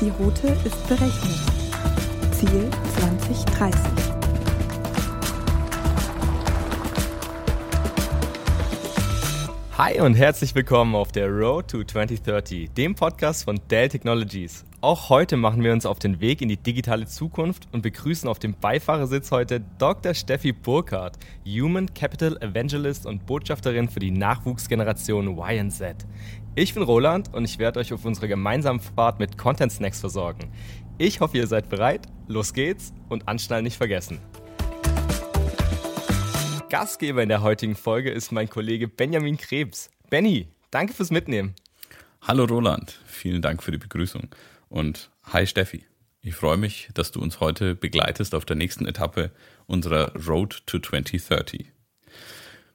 Die Route ist berechnet. Ziel 2030. Hi und herzlich willkommen auf der Road to 2030, dem Podcast von Dell Technologies. Auch heute machen wir uns auf den Weg in die digitale Zukunft und begrüßen auf dem Beifahrersitz heute Dr. Steffi Burkhardt, Human Capital Evangelist und Botschafterin für die Nachwuchsgeneration YZ. Ich bin Roland und ich werde euch auf unserer gemeinsamen Fahrt mit Content Snacks versorgen. Ich hoffe, ihr seid bereit. Los geht's und anschnallen nicht vergessen. Gastgeber in der heutigen Folge ist mein Kollege Benjamin Krebs. Benny, danke fürs Mitnehmen. Hallo Roland, vielen Dank für die Begrüßung. Und hi Steffi, ich freue mich, dass du uns heute begleitest auf der nächsten Etappe unserer Road to 2030.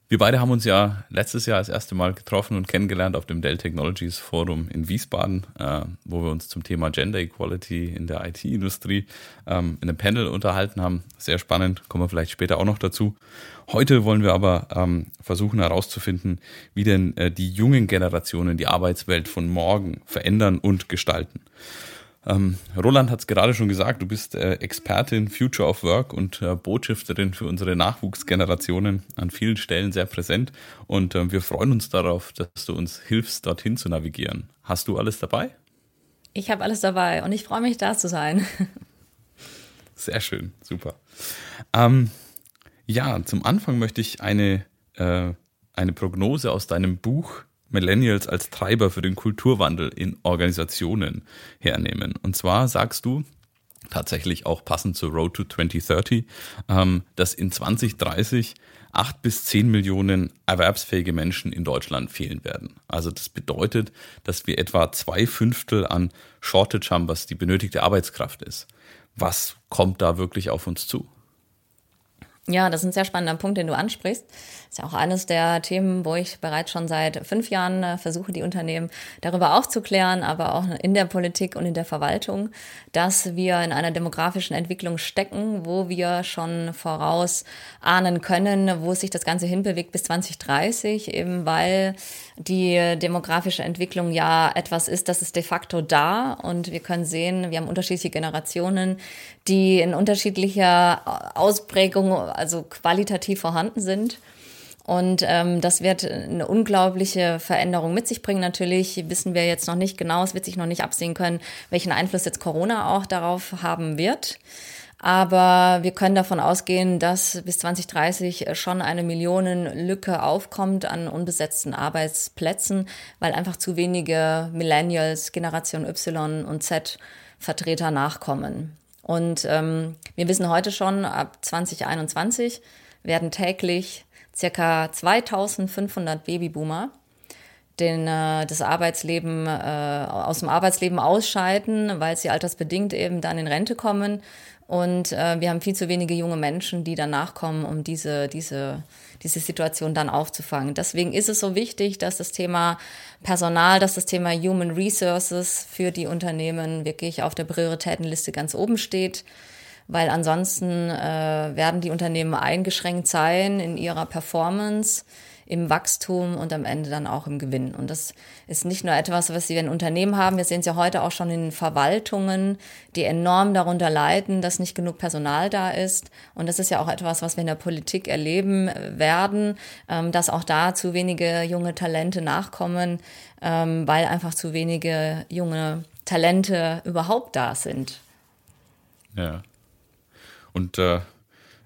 Wir beide haben uns ja letztes Jahr das erste Mal getroffen und kennengelernt auf dem Dell Technologies Forum in Wiesbaden, äh, wo wir uns zum Thema Gender Equality in der IT-Industrie ähm, in einem Panel unterhalten haben. Sehr spannend, kommen wir vielleicht später auch noch dazu. Heute wollen wir aber ähm, versuchen herauszufinden, wie denn äh, die jungen Generationen die Arbeitswelt von morgen verändern und gestalten. Ähm, Roland hat es gerade schon gesagt, du bist äh, Expertin Future of Work und äh, Botschafterin für unsere Nachwuchsgenerationen an vielen Stellen sehr präsent und äh, wir freuen uns darauf, dass du uns hilfst, dorthin zu navigieren. Hast du alles dabei? Ich habe alles dabei und ich freue mich, da zu sein. Sehr schön, super. Ähm, ja, zum Anfang möchte ich eine, äh, eine Prognose aus deinem Buch Millennials als Treiber für den Kulturwandel in Organisationen hernehmen. Und zwar sagst du, tatsächlich auch passend zur Road to 2030, ähm, dass in 2030 acht bis zehn Millionen erwerbsfähige Menschen in Deutschland fehlen werden. Also das bedeutet, dass wir etwa zwei Fünftel an Shortage haben, was die benötigte Arbeitskraft ist. Was kommt da wirklich auf uns zu? Ja, das ist ein sehr spannender Punkt, den du ansprichst. Das ist ja auch eines der Themen, wo ich bereits schon seit fünf Jahren äh, versuche, die Unternehmen darüber aufzuklären, aber auch in der Politik und in der Verwaltung, dass wir in einer demografischen Entwicklung stecken, wo wir schon voraus ahnen können, wo sich das Ganze hinbewegt bis 2030, eben weil die demografische Entwicklung ja etwas ist, das ist de facto da und wir können sehen, wir haben unterschiedliche Generationen, die in unterschiedlicher Ausprägung, also qualitativ vorhanden sind. Und ähm, das wird eine unglaubliche Veränderung mit sich bringen. Natürlich wissen wir jetzt noch nicht genau, es wird sich noch nicht absehen können, welchen Einfluss jetzt Corona auch darauf haben wird. Aber wir können davon ausgehen, dass bis 2030 schon eine Millionenlücke aufkommt an unbesetzten Arbeitsplätzen, weil einfach zu wenige Millennials, Generation Y und Z Vertreter nachkommen. Und ähm, wir wissen heute schon, ab 2021 werden täglich circa 2500 Babyboomer den, äh, das Arbeitsleben, äh, aus dem Arbeitsleben ausscheiden, weil sie altersbedingt eben dann in Rente kommen. Und äh, wir haben viel zu wenige junge Menschen, die danach kommen, um diese, diese, diese Situation dann aufzufangen. Deswegen ist es so wichtig, dass das Thema Personal, dass das Thema Human Resources für die Unternehmen wirklich auf der Prioritätenliste ganz oben steht weil ansonsten äh, werden die Unternehmen eingeschränkt sein in ihrer Performance im Wachstum und am Ende dann auch im Gewinn. Und das ist nicht nur etwas, was Sie in Unternehmen haben. Wir sehen es ja heute auch schon in Verwaltungen, die enorm darunter leiden, dass nicht genug Personal da ist. Und das ist ja auch etwas, was wir in der Politik erleben werden, ähm, dass auch da zu wenige junge Talente nachkommen, ähm, weil einfach zu wenige junge Talente überhaupt da sind. Ja. Und äh,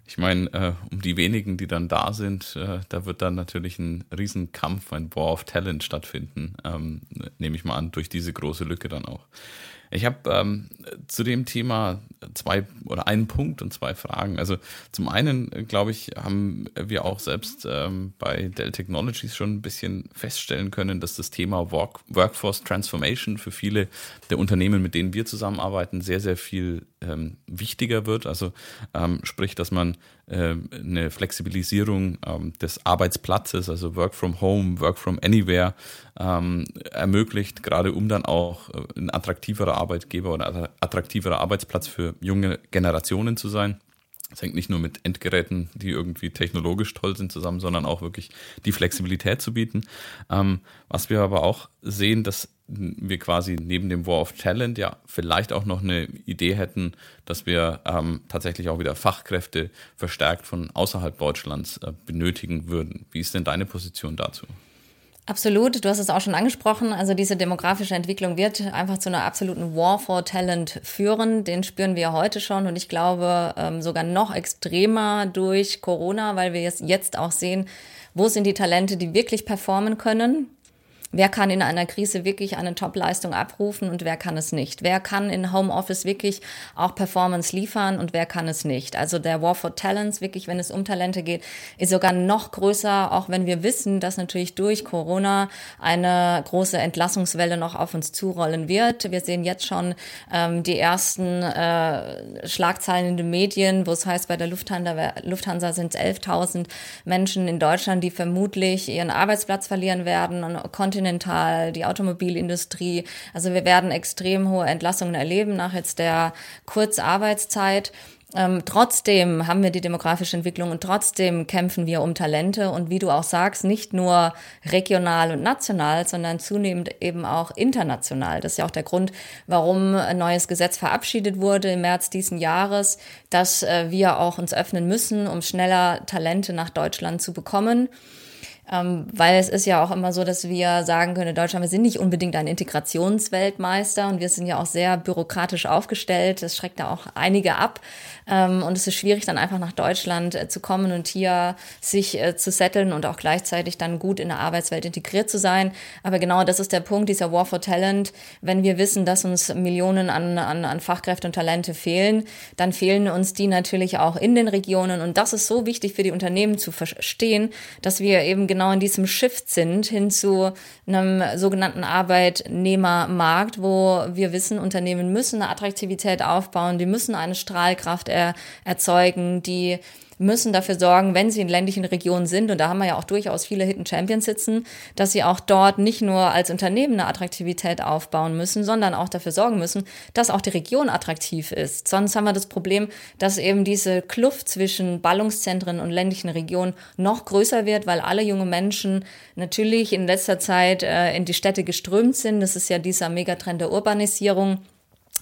ich meine, äh, um die wenigen, die dann da sind, äh, da wird dann natürlich ein Riesenkampf, ein War of Talent stattfinden, ähm, nehme ich mal an, durch diese große Lücke dann auch. Ich habe ähm, zu dem Thema zwei oder einen Punkt und zwei Fragen. Also zum einen, äh, glaube ich, haben wir auch selbst ähm, bei Dell Technologies schon ein bisschen feststellen können, dass das Thema Work Workforce Transformation für viele der Unternehmen, mit denen wir zusammenarbeiten, sehr, sehr viel ähm, wichtiger wird. Also ähm, sprich, dass man eine Flexibilisierung ähm, des Arbeitsplatzes, also Work from Home, Work from Anywhere, ähm, ermöglicht, gerade um dann auch äh, ein attraktiverer Arbeitgeber oder attraktiverer Arbeitsplatz für junge Generationen zu sein. Es hängt nicht nur mit Endgeräten, die irgendwie technologisch toll sind, zusammen, sondern auch wirklich die Flexibilität zu bieten. Ähm, was wir aber auch sehen, dass wir quasi neben dem War of Talent ja vielleicht auch noch eine Idee hätten, dass wir ähm, tatsächlich auch wieder Fachkräfte verstärkt von außerhalb Deutschlands äh, benötigen würden. Wie ist denn deine Position dazu? Absolut, du hast es auch schon angesprochen. Also diese demografische Entwicklung wird einfach zu einer absoluten War for Talent führen. Den spüren wir heute schon und ich glaube ähm, sogar noch extremer durch Corona, weil wir jetzt auch sehen, wo sind die Talente, die wirklich performen können Wer kann in einer Krise wirklich eine Top-Leistung abrufen und wer kann es nicht? Wer kann in Homeoffice wirklich auch Performance liefern und wer kann es nicht? Also der War for Talents, wirklich, wenn es um Talente geht, ist sogar noch größer, auch wenn wir wissen, dass natürlich durch Corona eine große Entlassungswelle noch auf uns zurollen wird. Wir sehen jetzt schon ähm, die ersten äh, Schlagzeilen in den Medien, wo es heißt, bei der Lufthansa, Lufthansa sind es 11.000 Menschen in Deutschland, die vermutlich ihren Arbeitsplatz verlieren werden und Continental, die Automobilindustrie. Also wir werden extrem hohe Entlassungen erleben nach jetzt der Kurzarbeitszeit. Ähm, trotzdem haben wir die demografische Entwicklung und trotzdem kämpfen wir um Talente und wie du auch sagst, nicht nur regional und national, sondern zunehmend eben auch international. Das ist ja auch der Grund, warum ein neues Gesetz verabschiedet wurde im März diesen Jahres, dass äh, wir auch uns öffnen müssen, um schneller Talente nach Deutschland zu bekommen. Ähm, weil es ist ja auch immer so, dass wir sagen können, in Deutschland, wir sind nicht unbedingt ein Integrationsweltmeister und wir sind ja auch sehr bürokratisch aufgestellt. Das schreckt da auch einige ab. Ähm, und es ist schwierig, dann einfach nach Deutschland äh, zu kommen und hier sich äh, zu setteln und auch gleichzeitig dann gut in der Arbeitswelt integriert zu sein. Aber genau das ist der Punkt, dieser War for Talent. Wenn wir wissen, dass uns Millionen an, an, an Fachkräfte und Talente fehlen, dann fehlen uns die natürlich auch in den Regionen. Und das ist so wichtig für die Unternehmen zu verstehen, dass wir eben genau in diesem Shift sind hin zu einem sogenannten Arbeitnehmermarkt, wo wir wissen, Unternehmen müssen eine Attraktivität aufbauen, die müssen eine Strahlkraft er, erzeugen, die müssen dafür sorgen, wenn sie in ländlichen Regionen sind, und da haben wir ja auch durchaus viele Hidden Champions sitzen, dass sie auch dort nicht nur als Unternehmen eine Attraktivität aufbauen müssen, sondern auch dafür sorgen müssen, dass auch die Region attraktiv ist. Sonst haben wir das Problem, dass eben diese Kluft zwischen Ballungszentren und ländlichen Regionen noch größer wird, weil alle junge Menschen natürlich in letzter Zeit äh, in die Städte geströmt sind. Das ist ja dieser Megatrend der Urbanisierung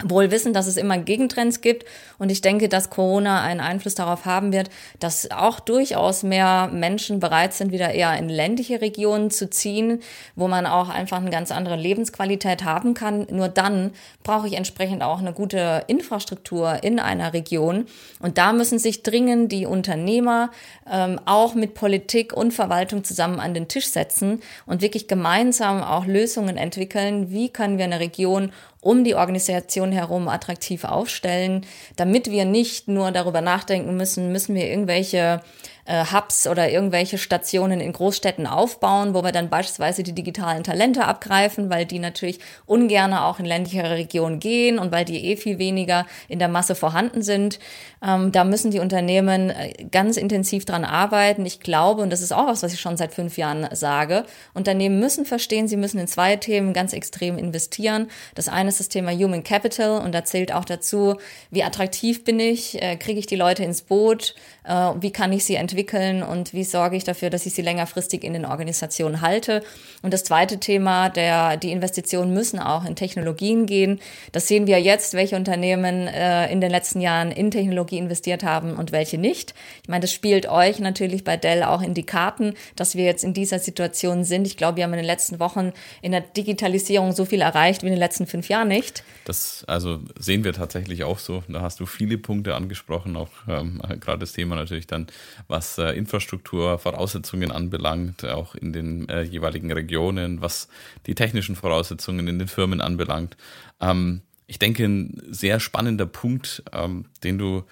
wohl wissen, dass es immer Gegentrends gibt. Und ich denke, dass Corona einen Einfluss darauf haben wird, dass auch durchaus mehr Menschen bereit sind, wieder eher in ländliche Regionen zu ziehen, wo man auch einfach eine ganz andere Lebensqualität haben kann. Nur dann brauche ich entsprechend auch eine gute Infrastruktur in einer Region. Und da müssen sich dringend die Unternehmer ähm, auch mit Politik und Verwaltung zusammen an den Tisch setzen und wirklich gemeinsam auch Lösungen entwickeln. Wie können wir eine Region um die Organisation herum attraktiv aufstellen, damit wir nicht nur darüber nachdenken müssen, müssen wir irgendwelche äh, Hubs oder irgendwelche Stationen in Großstädten aufbauen, wo wir dann beispielsweise die digitalen Talente abgreifen, weil die natürlich ungerne auch in ländlichere Regionen gehen und weil die eh viel weniger in der Masse vorhanden sind. Ähm, da müssen die Unternehmen äh, ganz intensiv dran arbeiten. Ich glaube, und das ist auch was, was ich schon seit fünf Jahren sage, Unternehmen müssen verstehen, sie müssen in zwei Themen ganz extrem investieren. Das eine ist das Thema Human Capital und da zählt auch dazu, wie attraktiv bin ich, äh, kriege ich die Leute ins Boot, wie kann ich sie entwickeln und wie sorge ich dafür, dass ich sie längerfristig in den Organisationen halte. Und das zweite Thema, der, die Investitionen müssen auch in Technologien gehen. Das sehen wir jetzt, welche Unternehmen äh, in den letzten Jahren in Technologie investiert haben und welche nicht. Ich meine, das spielt euch natürlich bei Dell auch in die Karten, dass wir jetzt in dieser Situation sind. Ich glaube, wir haben in den letzten Wochen in der Digitalisierung so viel erreicht wie in den letzten fünf Jahren nicht. Das also sehen wir tatsächlich auch so. Da hast du viele Punkte angesprochen, auch ähm, gerade das Thema natürlich dann, was äh, Infrastrukturvoraussetzungen anbelangt, auch in den äh, jeweiligen Regionen, was die technischen Voraussetzungen in den Firmen anbelangt. Ähm, ich denke, ein sehr spannender Punkt, ähm, den du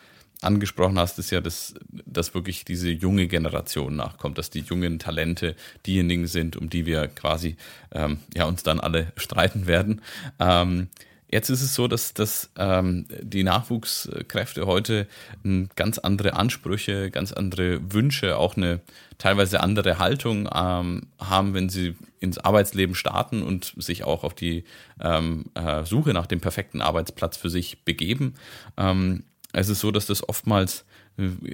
angesprochen hast, ist ja, dass, dass wirklich diese junge Generation nachkommt, dass die jungen Talente diejenigen sind, um die wir quasi ähm, ja, uns dann alle streiten werden. Ähm, Jetzt ist es so, dass, dass ähm, die Nachwuchskräfte heute ganz andere Ansprüche, ganz andere Wünsche, auch eine teilweise andere Haltung ähm, haben, wenn sie ins Arbeitsleben starten und sich auch auf die ähm, äh, Suche nach dem perfekten Arbeitsplatz für sich begeben. Ähm, es ist so, dass das oftmals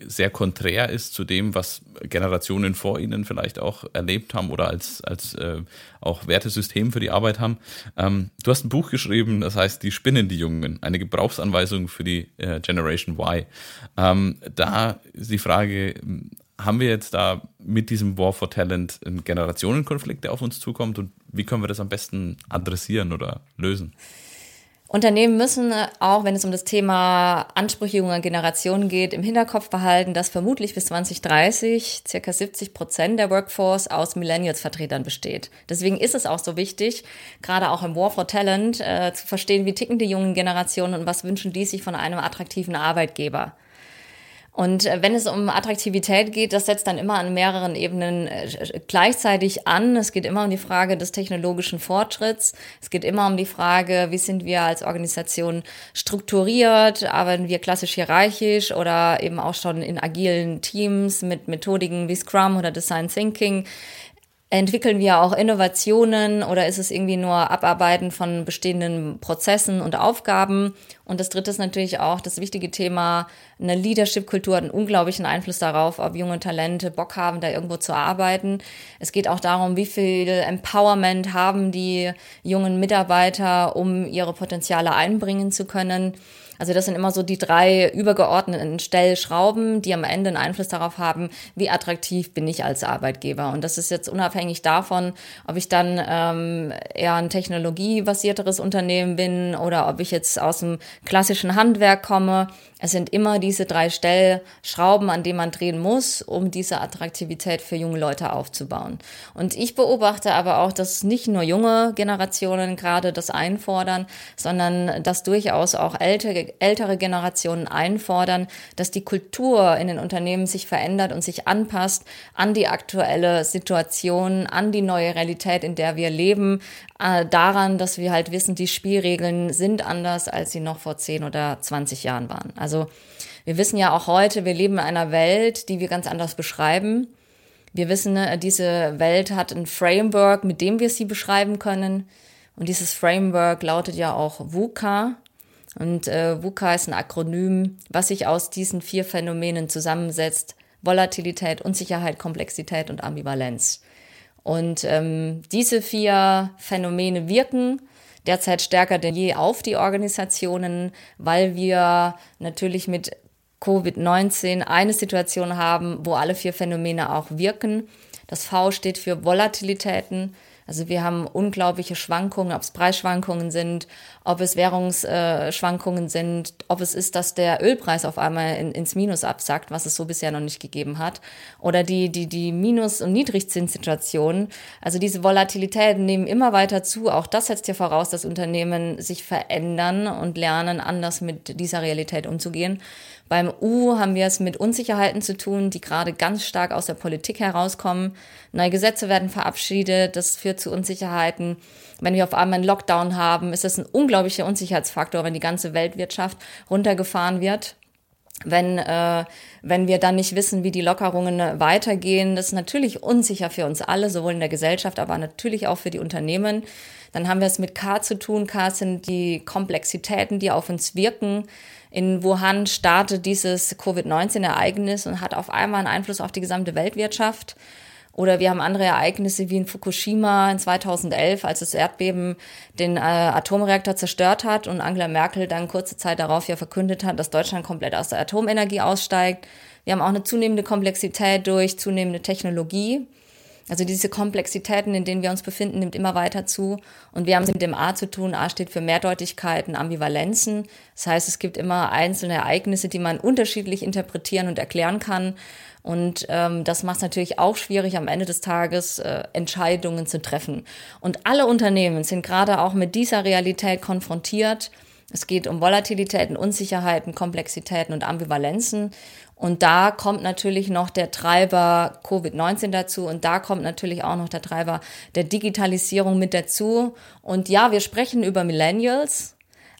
sehr konträr ist zu dem, was Generationen vor ihnen vielleicht auch erlebt haben oder als, als äh, auch Wertesystem für die Arbeit haben. Ähm, du hast ein Buch geschrieben, das heißt Die Spinnen, die Jungen, eine Gebrauchsanweisung für die äh, Generation Y. Ähm, da ist die Frage, haben wir jetzt da mit diesem War for Talent einen Generationenkonflikt, der auf uns zukommt und wie können wir das am besten adressieren oder lösen? Unternehmen müssen auch, wenn es um das Thema Ansprüche junger Generationen geht, im Hinterkopf behalten, dass vermutlich bis 2030 circa 70 Prozent der Workforce aus Millennials-Vertretern besteht. Deswegen ist es auch so wichtig, gerade auch im War for Talent, äh, zu verstehen, wie ticken die jungen Generationen und was wünschen die sich von einem attraktiven Arbeitgeber. Und äh, wenn es um Attraktivität geht, das setzt dann immer an mehreren Ebenen äh, gleichzeitig an. Es geht immer um die Frage des technologischen Fortschritts. Es geht immer um die Frage, wie sind wir als Organisation strukturiert? Arbeiten wir klassisch hierarchisch oder eben auch schon in agilen Teams mit Methodiken wie Scrum oder Design Thinking? Entwickeln wir auch Innovationen oder ist es irgendwie nur Abarbeiten von bestehenden Prozessen und Aufgaben? Und das dritte ist natürlich auch das wichtige Thema, eine Leadership-Kultur hat einen unglaublichen Einfluss darauf, ob junge Talente Bock haben, da irgendwo zu arbeiten. Es geht auch darum, wie viel Empowerment haben die jungen Mitarbeiter, um ihre Potenziale einbringen zu können. Also das sind immer so die drei übergeordneten Stellschrauben, die am Ende einen Einfluss darauf haben, wie attraktiv bin ich als Arbeitgeber. Und das ist jetzt unabhängig davon, ob ich dann ähm, eher ein technologiebasierteres Unternehmen bin oder ob ich jetzt aus dem klassischen Handwerk komme. Es sind immer diese drei Stellschrauben, an denen man drehen muss, um diese Attraktivität für junge Leute aufzubauen. Und ich beobachte aber auch, dass nicht nur junge Generationen gerade das einfordern, sondern dass durchaus auch ältere, ältere Generationen einfordern, dass die Kultur in den Unternehmen sich verändert und sich anpasst an die aktuelle Situation, an die neue Realität, in der wir leben, äh, daran, dass wir halt wissen, die Spielregeln sind anders, als sie noch vor 10 oder 20 Jahren waren. Also wir wissen ja auch heute, wir leben in einer Welt, die wir ganz anders beschreiben. Wir wissen, ne, diese Welt hat ein Framework, mit dem wir sie beschreiben können. Und dieses Framework lautet ja auch VUCA. Und äh, VUCA ist ein Akronym, was sich aus diesen vier Phänomenen zusammensetzt. Volatilität, Unsicherheit, Komplexität und Ambivalenz. Und ähm, diese vier Phänomene wirken derzeit stärker denn je auf die Organisationen, weil wir natürlich mit Covid-19 eine Situation haben, wo alle vier Phänomene auch wirken. Das V steht für Volatilitäten. Also wir haben unglaubliche Schwankungen, ob es Preisschwankungen sind, ob es Währungsschwankungen sind, ob es ist, dass der Ölpreis auf einmal in, ins Minus absackt, was es so bisher noch nicht gegeben hat, oder die, die, die Minus- und Niedrigzinssituation. Also diese Volatilitäten nehmen immer weiter zu. Auch das setzt ja voraus, dass Unternehmen sich verändern und lernen, anders mit dieser Realität umzugehen. Beim U haben wir es mit Unsicherheiten zu tun, die gerade ganz stark aus der Politik herauskommen. Neue Gesetze werden verabschiedet, das führt zu Unsicherheiten. Wenn wir auf einmal einen Lockdown haben, ist das ein unglaublicher Unsicherheitsfaktor, wenn die ganze Weltwirtschaft runtergefahren wird. Wenn, äh, wenn wir dann nicht wissen, wie die Lockerungen weitergehen, das ist natürlich unsicher für uns alle, sowohl in der Gesellschaft, aber natürlich auch für die Unternehmen. Dann haben wir es mit K zu tun. K sind die Komplexitäten, die auf uns wirken. In Wuhan startet dieses Covid-19-Ereignis und hat auf einmal einen Einfluss auf die gesamte Weltwirtschaft. Oder wir haben andere Ereignisse wie in Fukushima in 2011, als das Erdbeben den äh, Atomreaktor zerstört hat und Angela Merkel dann kurze Zeit darauf ja verkündet hat, dass Deutschland komplett aus der Atomenergie aussteigt. Wir haben auch eine zunehmende Komplexität durch zunehmende Technologie. Also diese Komplexitäten, in denen wir uns befinden, nimmt immer weiter zu. Und wir haben es mit dem A zu tun. A steht für Mehrdeutigkeiten, Ambivalenzen. Das heißt, es gibt immer einzelne Ereignisse, die man unterschiedlich interpretieren und erklären kann. Und ähm, das macht es natürlich auch schwierig, am Ende des Tages äh, Entscheidungen zu treffen. Und alle Unternehmen sind gerade auch mit dieser Realität konfrontiert. Es geht um Volatilitäten, Unsicherheiten, Komplexitäten und Ambivalenzen. Und da kommt natürlich noch der Treiber Covid-19 dazu und da kommt natürlich auch noch der Treiber der Digitalisierung mit dazu. Und ja, wir sprechen über Millennials,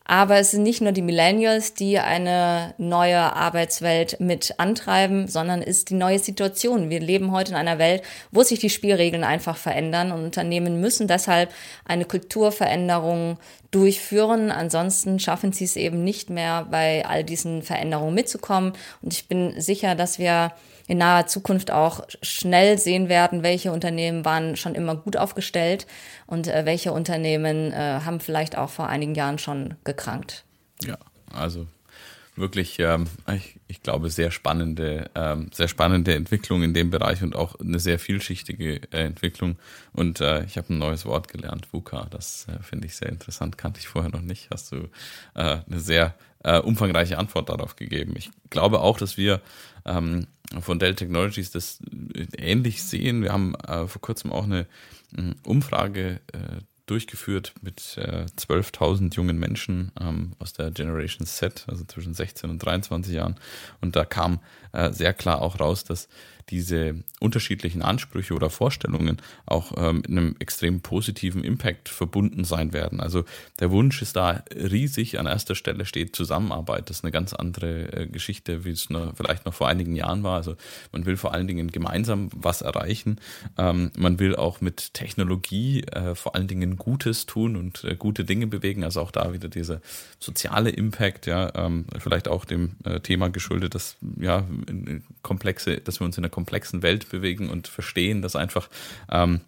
Aber es sind nicht nur die Millennials, die eine neue Arbeitswelt mit antreiben, sondern es ist die neue Situation. Wir leben heute in einer Welt, wo sich die Spielregeln einfach verändern und Unternehmen müssen deshalb eine Kulturveränderung durchführen. Ansonsten schaffen sie es eben nicht mehr, bei all diesen Veränderungen mitzukommen. Und ich bin sicher, dass wir in naher Zukunft auch schnell sehen werden, welche Unternehmen waren schon immer gut aufgestellt und äh, welche Unternehmen äh, haben vielleicht auch vor einigen Jahren schon gekrankt. Ja, also wirklich, ähm, ich, ich, glaube, sehr spannende, ähm, sehr spannende Entwicklung in dem Bereich und auch eine sehr vielschichtige äh, Entwicklung. Und äh, ich habe ein neues Wort gelernt, VUCA. Das äh, finde ich sehr interessant, kannte ich vorher noch nicht. Hast du äh, eine sehr äh, umfangreiche Antwort darauf gegeben. Ich glaube auch, dass wir ähm, von Dell Technologies das äh, ähnlich sehen. Wir haben äh, vor kurzem auch eine äh, Umfrage äh, durchgeführt mit äh, 12.000 jungen Menschen ähm, aus der Generation Z, also zwischen 16 und 23 Jahren. Und da kam äh, sehr klar auch raus, dass diese unterschiedlichen Ansprüche oder Vorstellungen auch ähm, mit einem extrem positiven Impact verbunden sein werden. Also der Wunsch ist da riesig. An erster Stelle steht Zusammenarbeit. Das ist eine ganz andere äh, Geschichte, wie es noch, vielleicht noch vor einigen Jahren war. Also man will vor allen Dingen gemeinsam was erreichen. Ähm, man will auch mit Technologie äh, vor allen Dingen Gutes tun und äh, gute Dinge bewegen. Also auch da wieder dieser soziale Impact, ja, ähm, vielleicht auch dem äh, Thema geschuldet, dass ja komplexe, dass wir uns in einer komplexen Welt bewegen und verstehen, dass einfach ähm,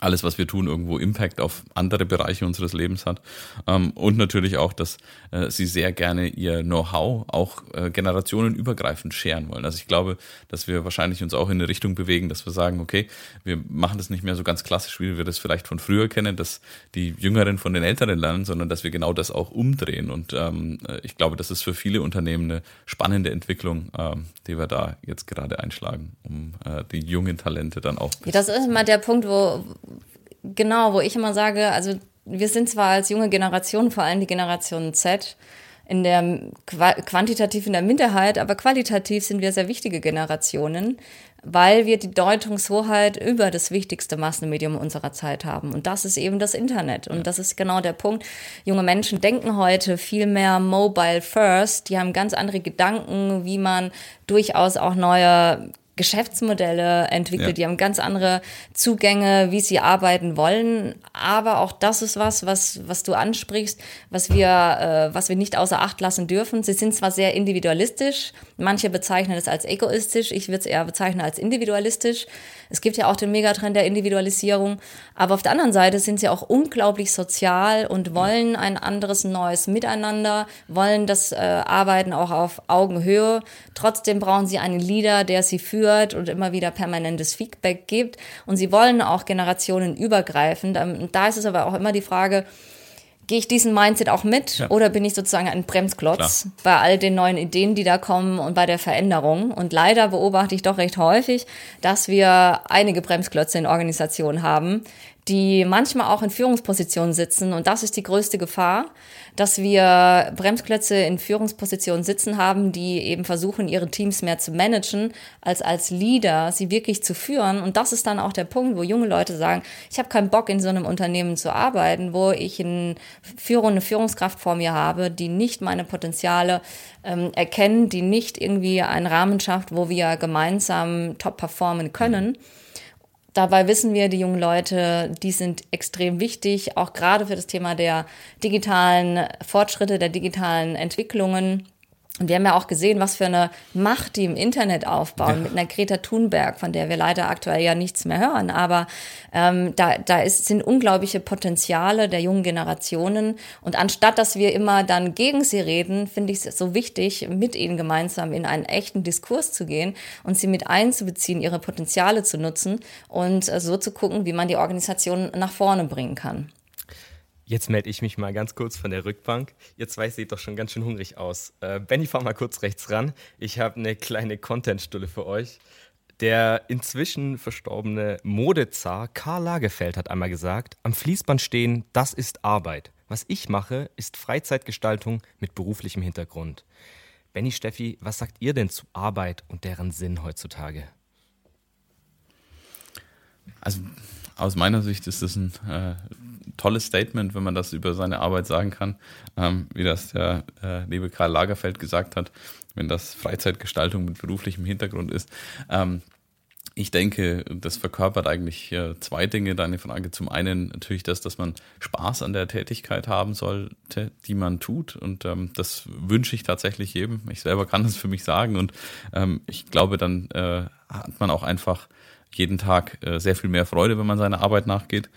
alles, was wir tun, irgendwo Impact auf andere Bereiche unseres Lebens hat. Ähm, und natürlich auch, dass äh, sie sehr gerne ihr Know-how auch äh, generationenübergreifend scheren wollen. Also ich glaube, dass wir wahrscheinlich uns auch in eine Richtung bewegen, dass wir sagen, okay, wir machen das nicht mehr so ganz klassisch, wie wir das vielleicht von früher kennen, dass die Jüngeren von den Älteren lernen, sondern dass wir genau das auch umdrehen. Und ähm, äh, ich glaube, das ist für viele Unternehmen eine spannende Entwicklung, ähm, die wir da jetzt gerade einschlagen, um die jungen Talente dann auch. Das ist immer der Punkt, wo genau, wo ich immer sage, also wir sind zwar als junge Generation, vor allem die Generation Z, in der quantitativ in der Minderheit, aber qualitativ sind wir sehr wichtige Generationen, weil wir die Deutungshoheit über das wichtigste Massenmedium unserer Zeit haben. Und das ist eben das Internet. Und das ist genau der Punkt. Junge Menschen denken heute viel mehr mobile first. Die haben ganz andere Gedanken, wie man durchaus auch neue Geschäftsmodelle entwickelt, ja. die haben ganz andere Zugänge, wie sie arbeiten wollen. Aber auch das ist was, was, was du ansprichst, was wir, äh, was wir nicht außer Acht lassen dürfen. Sie sind zwar sehr individualistisch, manche bezeichnen es als egoistisch, ich würde es eher bezeichnen als individualistisch. Es gibt ja auch den Megatrend der Individualisierung, aber auf der anderen Seite sind sie auch unglaublich sozial und wollen ein anderes neues Miteinander, wollen das äh, Arbeiten auch auf Augenhöhe. Trotzdem brauchen sie einen Leader, der sie führt und immer wieder permanentes Feedback gibt. Und sie wollen auch generationenübergreifend. Ähm, da ist es aber auch immer die Frage, Gehe ich diesen Mindset auch mit ja. oder bin ich sozusagen ein Bremsklotz Klar. bei all den neuen Ideen, die da kommen und bei der Veränderung? Und leider beobachte ich doch recht häufig, dass wir einige Bremsklötze in Organisationen haben, die manchmal auch in Führungspositionen sitzen. Und das ist die größte Gefahr, dass wir Bremsklötze in Führungspositionen sitzen haben, die eben versuchen, ihre Teams mehr zu managen, als als Leader sie wirklich zu führen. Und das ist dann auch der Punkt, wo junge Leute sagen, ich habe keinen Bock, in so einem Unternehmen zu arbeiten, wo ich eine Führung, eine Führungskraft vor mir habe, die nicht meine Potenziale ähm, erkennen, die nicht irgendwie einen Rahmen schafft, wo wir gemeinsam top performen können. Mhm Dabei wissen wir, die jungen Leute, die sind extrem wichtig, auch gerade für das Thema der digitalen Fortschritte, der digitalen Entwicklungen. Und wir haben ja auch gesehen, was für eine Macht die im Internet aufbauen, ja. mit einer Greta Thunberg, von der wir leider aktuell ja nichts mehr hören. Aber ähm, da, da ist, sind unglaubliche Potenziale der jungen Generationen. Und anstatt dass wir immer dann gegen sie reden, finde ich es so wichtig, mit ihnen gemeinsam in einen echten Diskurs zu gehen und sie mit einzubeziehen, ihre Potenziale zu nutzen und äh, so zu gucken, wie man die Organisation nach vorne bringen kann. Jetzt melde ich mich mal ganz kurz von der Rückbank. Ihr zwei seht doch schon ganz schön hungrig aus. Äh, Benny, fahr mal kurz rechts ran. Ich habe eine kleine Contentstulle für euch. Der inzwischen verstorbene Modezar Karl Lagerfeld hat einmal gesagt, am Fließband stehen, das ist Arbeit. Was ich mache, ist Freizeitgestaltung mit beruflichem Hintergrund. Benny, Steffi, was sagt ihr denn zu Arbeit und deren Sinn heutzutage? Also aus meiner Sicht ist das ein äh, tolles Statement, wenn man das über seine Arbeit sagen kann, ähm, wie das der äh, liebe Karl Lagerfeld gesagt hat, wenn das Freizeitgestaltung mit beruflichem Hintergrund ist. Ähm, ich denke, das verkörpert eigentlich zwei Dinge, deine Frage. Zum einen natürlich das, dass man Spaß an der Tätigkeit haben sollte, die man tut. Und ähm, das wünsche ich tatsächlich jedem. Ich selber kann das für mich sagen. Und ähm, ich glaube, dann äh, hat man auch einfach jeden Tag äh, sehr viel mehr Freude, wenn man seiner Arbeit nachgeht.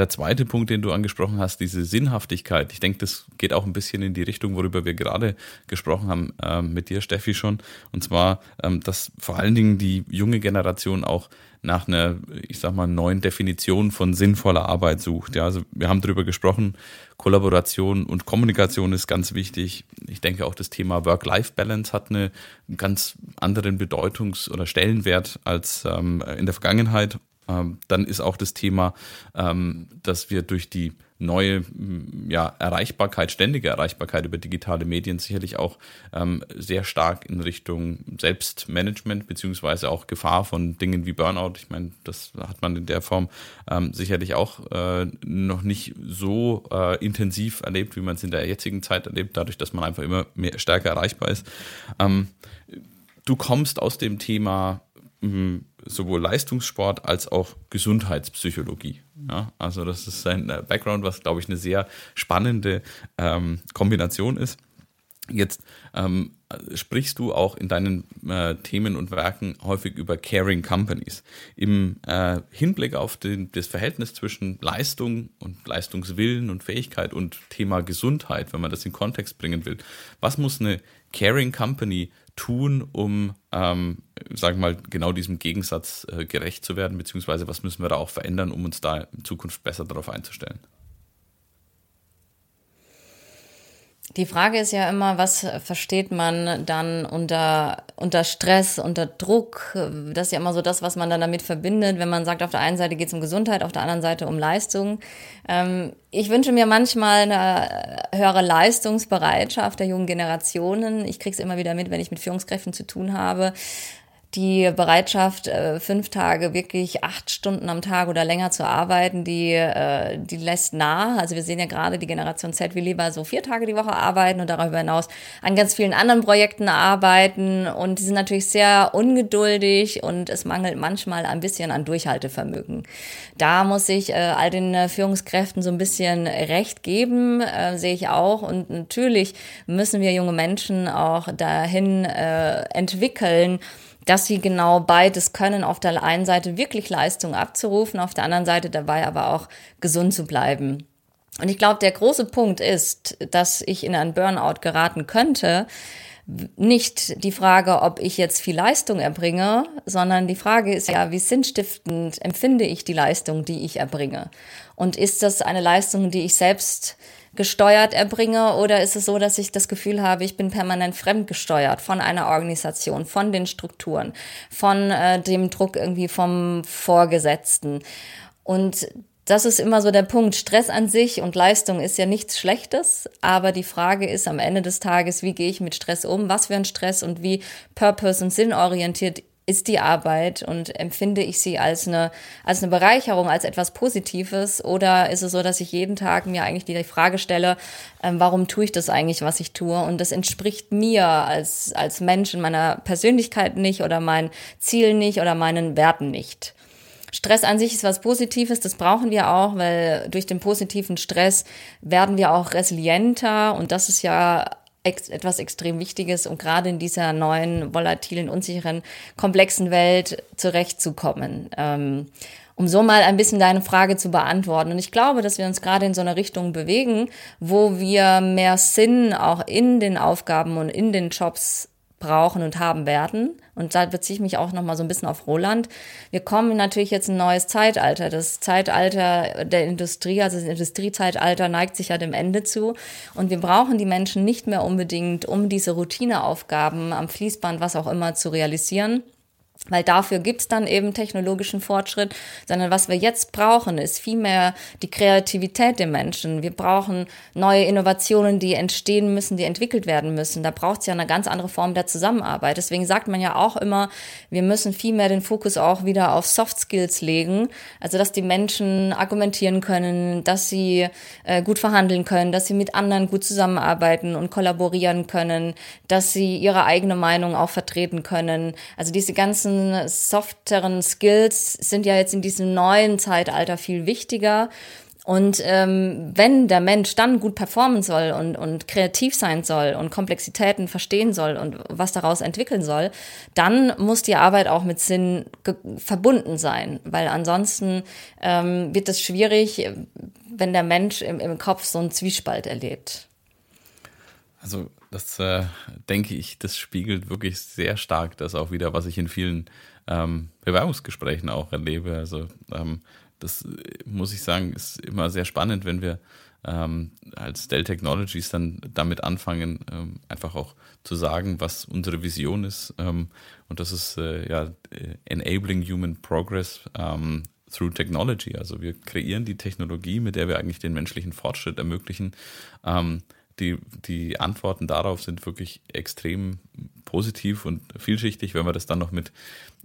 Der zweite Punkt, den du angesprochen hast, diese Sinnhaftigkeit. Ich denke, das geht auch ein bisschen in die Richtung, worüber wir gerade gesprochen haben äh, mit dir, Steffi, schon. Und zwar, ähm, dass vor allen Dingen die junge Generation auch nach einer, ich sag mal, neuen Definition von sinnvoller Arbeit sucht. Ja, also wir haben darüber gesprochen, Kollaboration und Kommunikation ist ganz wichtig. Ich denke auch das Thema Work-Life-Balance hat eine ganz anderen Bedeutungs- oder Stellenwert als ähm, in der Vergangenheit. Ähm, dann ist auch das Thema, ähm, dass wir durch die neue ja, Erreichbarkeit, ständige Erreichbarkeit über digitale Medien sicherlich auch ähm, sehr stark in Richtung Selbstmanagement beziehungsweise auch Gefahr von Dingen wie Burnout. Ich meine, das hat man in der Form ähm, sicherlich auch äh, noch nicht so äh, intensiv erlebt, wie man es in der jetzigen Zeit erlebt, dadurch, dass man einfach immer mehr stärker erreichbar ist. Ähm, du kommst aus dem Thema sowohl Leistungssport als auch Gesundheitspsychologie. Ja, also das ist ein äh, Background, was, glaube ich, eine sehr spannende ähm, Kombination ist. Jetzt ähm, sprichst du auch in deinen äh, Themen und Werken häufig über Caring Companies. Im äh, Hinblick auf den, das Verhältnis zwischen Leistung und Leistungswillen und Fähigkeit und Thema Gesundheit, wenn man das in Kontext bringen will, was muss eine Caring Company tun, um, ähm, sagen wir mal, genau diesem Gegensatz äh, gerecht zu werden, beziehungsweise was müssen wir da auch verändern, um uns da in Zukunft besser darauf einzustellen? Die Frage ist ja immer, was versteht man dann unter, unter Stress, unter Druck? Das ist ja immer so das, was man dann damit verbindet, wenn man sagt, auf der einen Seite geht es um Gesundheit, auf der anderen Seite um Leistung. Ähm, ich wünsche mir manchmal eine höhere Leistungsbereitschaft der jungen Generationen. Ich kriege es immer wieder mit, wenn ich mit Führungskräften zu tun habe die Bereitschaft, äh, fünf Tage wirklich acht Stunden am Tag oder länger zu arbeiten, die, äh, die lässt nah. Also wir sehen ja gerade die Generation Z, wie lieber so vier Tage die Woche arbeiten und darüber hinaus an ganz vielen anderen Projekten arbeiten. Und die sind natürlich sehr ungeduldig und es mangelt manchmal ein bisschen an Durchhaltevermögen. Da muss ich äh, all den Führungskräften so ein bisschen Recht geben, sehe ich auch. Und natürlich müssen wir junge Menschen auch dahin entwickeln, dass sie genau beides können, auf der einen Seite wirklich Leistung abzurufen, auf der anderen Seite dabei aber auch gesund zu bleiben. Und ich glaube, der große Punkt ist, dass ich in einen Burnout geraten könnte, nicht die Frage, ob ich jetzt viel Leistung erbringe, sondern die Frage ist ja, wie sinnstiftend empfinde ich die Leistung, die ich erbringe? Und ist das eine Leistung, die ich selbst gesteuert erbringe oder ist es so, dass ich das Gefühl habe, ich bin permanent fremdgesteuert von einer Organisation, von den Strukturen, von äh, dem Druck irgendwie vom Vorgesetzten. Und das ist immer so der Punkt. Stress an sich und Leistung ist ja nichts Schlechtes, aber die Frage ist am Ende des Tages, wie gehe ich mit Stress um? Was für ein Stress und wie purpose- und sinnorientiert ist die Arbeit und empfinde ich sie als eine, als eine Bereicherung, als etwas Positives? Oder ist es so, dass ich jeden Tag mir eigentlich die Frage stelle, ähm, warum tue ich das eigentlich, was ich tue? Und das entspricht mir als, als Mensch in meiner Persönlichkeit nicht oder meinen Zielen nicht oder meinen Werten nicht. Stress an sich ist was Positives, das brauchen wir auch, weil durch den positiven Stress werden wir auch resilienter und das ist ja etwas extrem Wichtiges, um gerade in dieser neuen, volatilen, unsicheren, komplexen Welt zurechtzukommen. Ähm, um so mal ein bisschen deine Frage zu beantworten. Und ich glaube, dass wir uns gerade in so eine Richtung bewegen, wo wir mehr Sinn auch in den Aufgaben und in den Jobs brauchen und haben werden. Und da beziehe ich mich auch nochmal so ein bisschen auf Roland. Wir kommen natürlich jetzt ein neues Zeitalter. Das Zeitalter der Industrie, also das Industriezeitalter neigt sich ja dem Ende zu. Und wir brauchen die Menschen nicht mehr unbedingt, um diese Routineaufgaben am Fließband, was auch immer, zu realisieren weil dafür gibt's dann eben technologischen Fortschritt, sondern was wir jetzt brauchen, ist vielmehr die Kreativität der Menschen. Wir brauchen neue Innovationen, die entstehen müssen, die entwickelt werden müssen. Da braucht's ja eine ganz andere Form der Zusammenarbeit. Deswegen sagt man ja auch immer, wir müssen vielmehr den Fokus auch wieder auf Soft Skills legen, also dass die Menschen argumentieren können, dass sie äh, gut verhandeln können, dass sie mit anderen gut zusammenarbeiten und kollaborieren können, dass sie ihre eigene Meinung auch vertreten können. Also diese ganzen softeren Skills sind ja jetzt in diesem neuen Zeitalter viel wichtiger. Und ähm, wenn der Mensch dann gut performen soll und, und kreativ sein soll und Komplexitäten verstehen soll und was daraus entwickeln soll, dann muss die Arbeit auch mit Sinn verbunden sein, weil ansonsten ähm, wird es schwierig, wenn der Mensch im, im Kopf so einen Zwiespalt erlebt. Also das äh, denke ich, das spiegelt wirklich sehr stark das auch wieder, was ich in vielen ähm, Bewerbungsgesprächen auch erlebe. Also ähm, das muss ich sagen, ist immer sehr spannend, wenn wir ähm, als Dell Technologies dann damit anfangen, ähm, einfach auch zu sagen, was unsere Vision ist. Ähm, und das ist äh, ja äh, enabling human progress ähm, through technology. Also wir kreieren die Technologie, mit der wir eigentlich den menschlichen Fortschritt ermöglichen. Die, die Antworten darauf sind wirklich extrem positiv und vielschichtig, wenn wir das dann noch mit,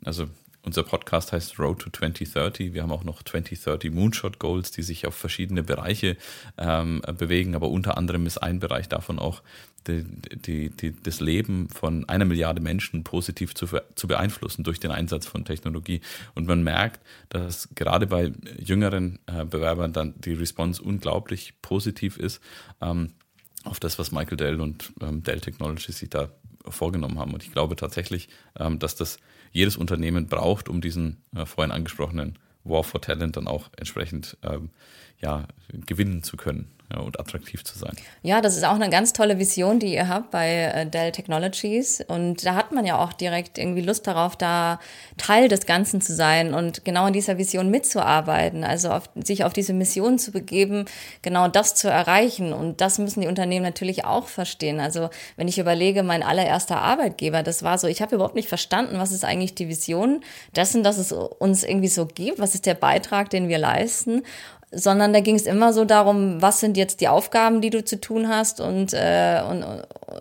also unser Podcast heißt Road to 2030. Wir haben auch noch 2030 Moonshot Goals, die sich auf verschiedene Bereiche ähm, bewegen, aber unter anderem ist ein Bereich davon auch die, die, die, das Leben von einer Milliarde Menschen positiv zu, zu beeinflussen durch den Einsatz von Technologie. Und man merkt, dass gerade bei jüngeren äh, Bewerbern dann die Response unglaublich positiv ist. Ähm, auf das, was Michael Dell und ähm, Dell Technologies sich da vorgenommen haben. Und ich glaube tatsächlich, ähm, dass das jedes Unternehmen braucht, um diesen äh, vorhin angesprochenen War for Talent dann auch entsprechend ähm, ja, gewinnen zu können ja, und attraktiv zu sein. Ja, das ist auch eine ganz tolle Vision, die ihr habt bei äh, Dell Technologies. Und da hat man ja auch direkt irgendwie Lust darauf, da Teil des Ganzen zu sein und genau in dieser Vision mitzuarbeiten. Also auf, sich auf diese Mission zu begeben, genau das zu erreichen. Und das müssen die Unternehmen natürlich auch verstehen. Also wenn ich überlege, mein allererster Arbeitgeber, das war so, ich habe überhaupt nicht verstanden, was ist eigentlich die Vision dessen, dass es uns irgendwie so gibt, was ist der Beitrag, den wir leisten sondern da ging es immer so darum, was sind jetzt die Aufgaben, die du zu tun hast und, äh, und,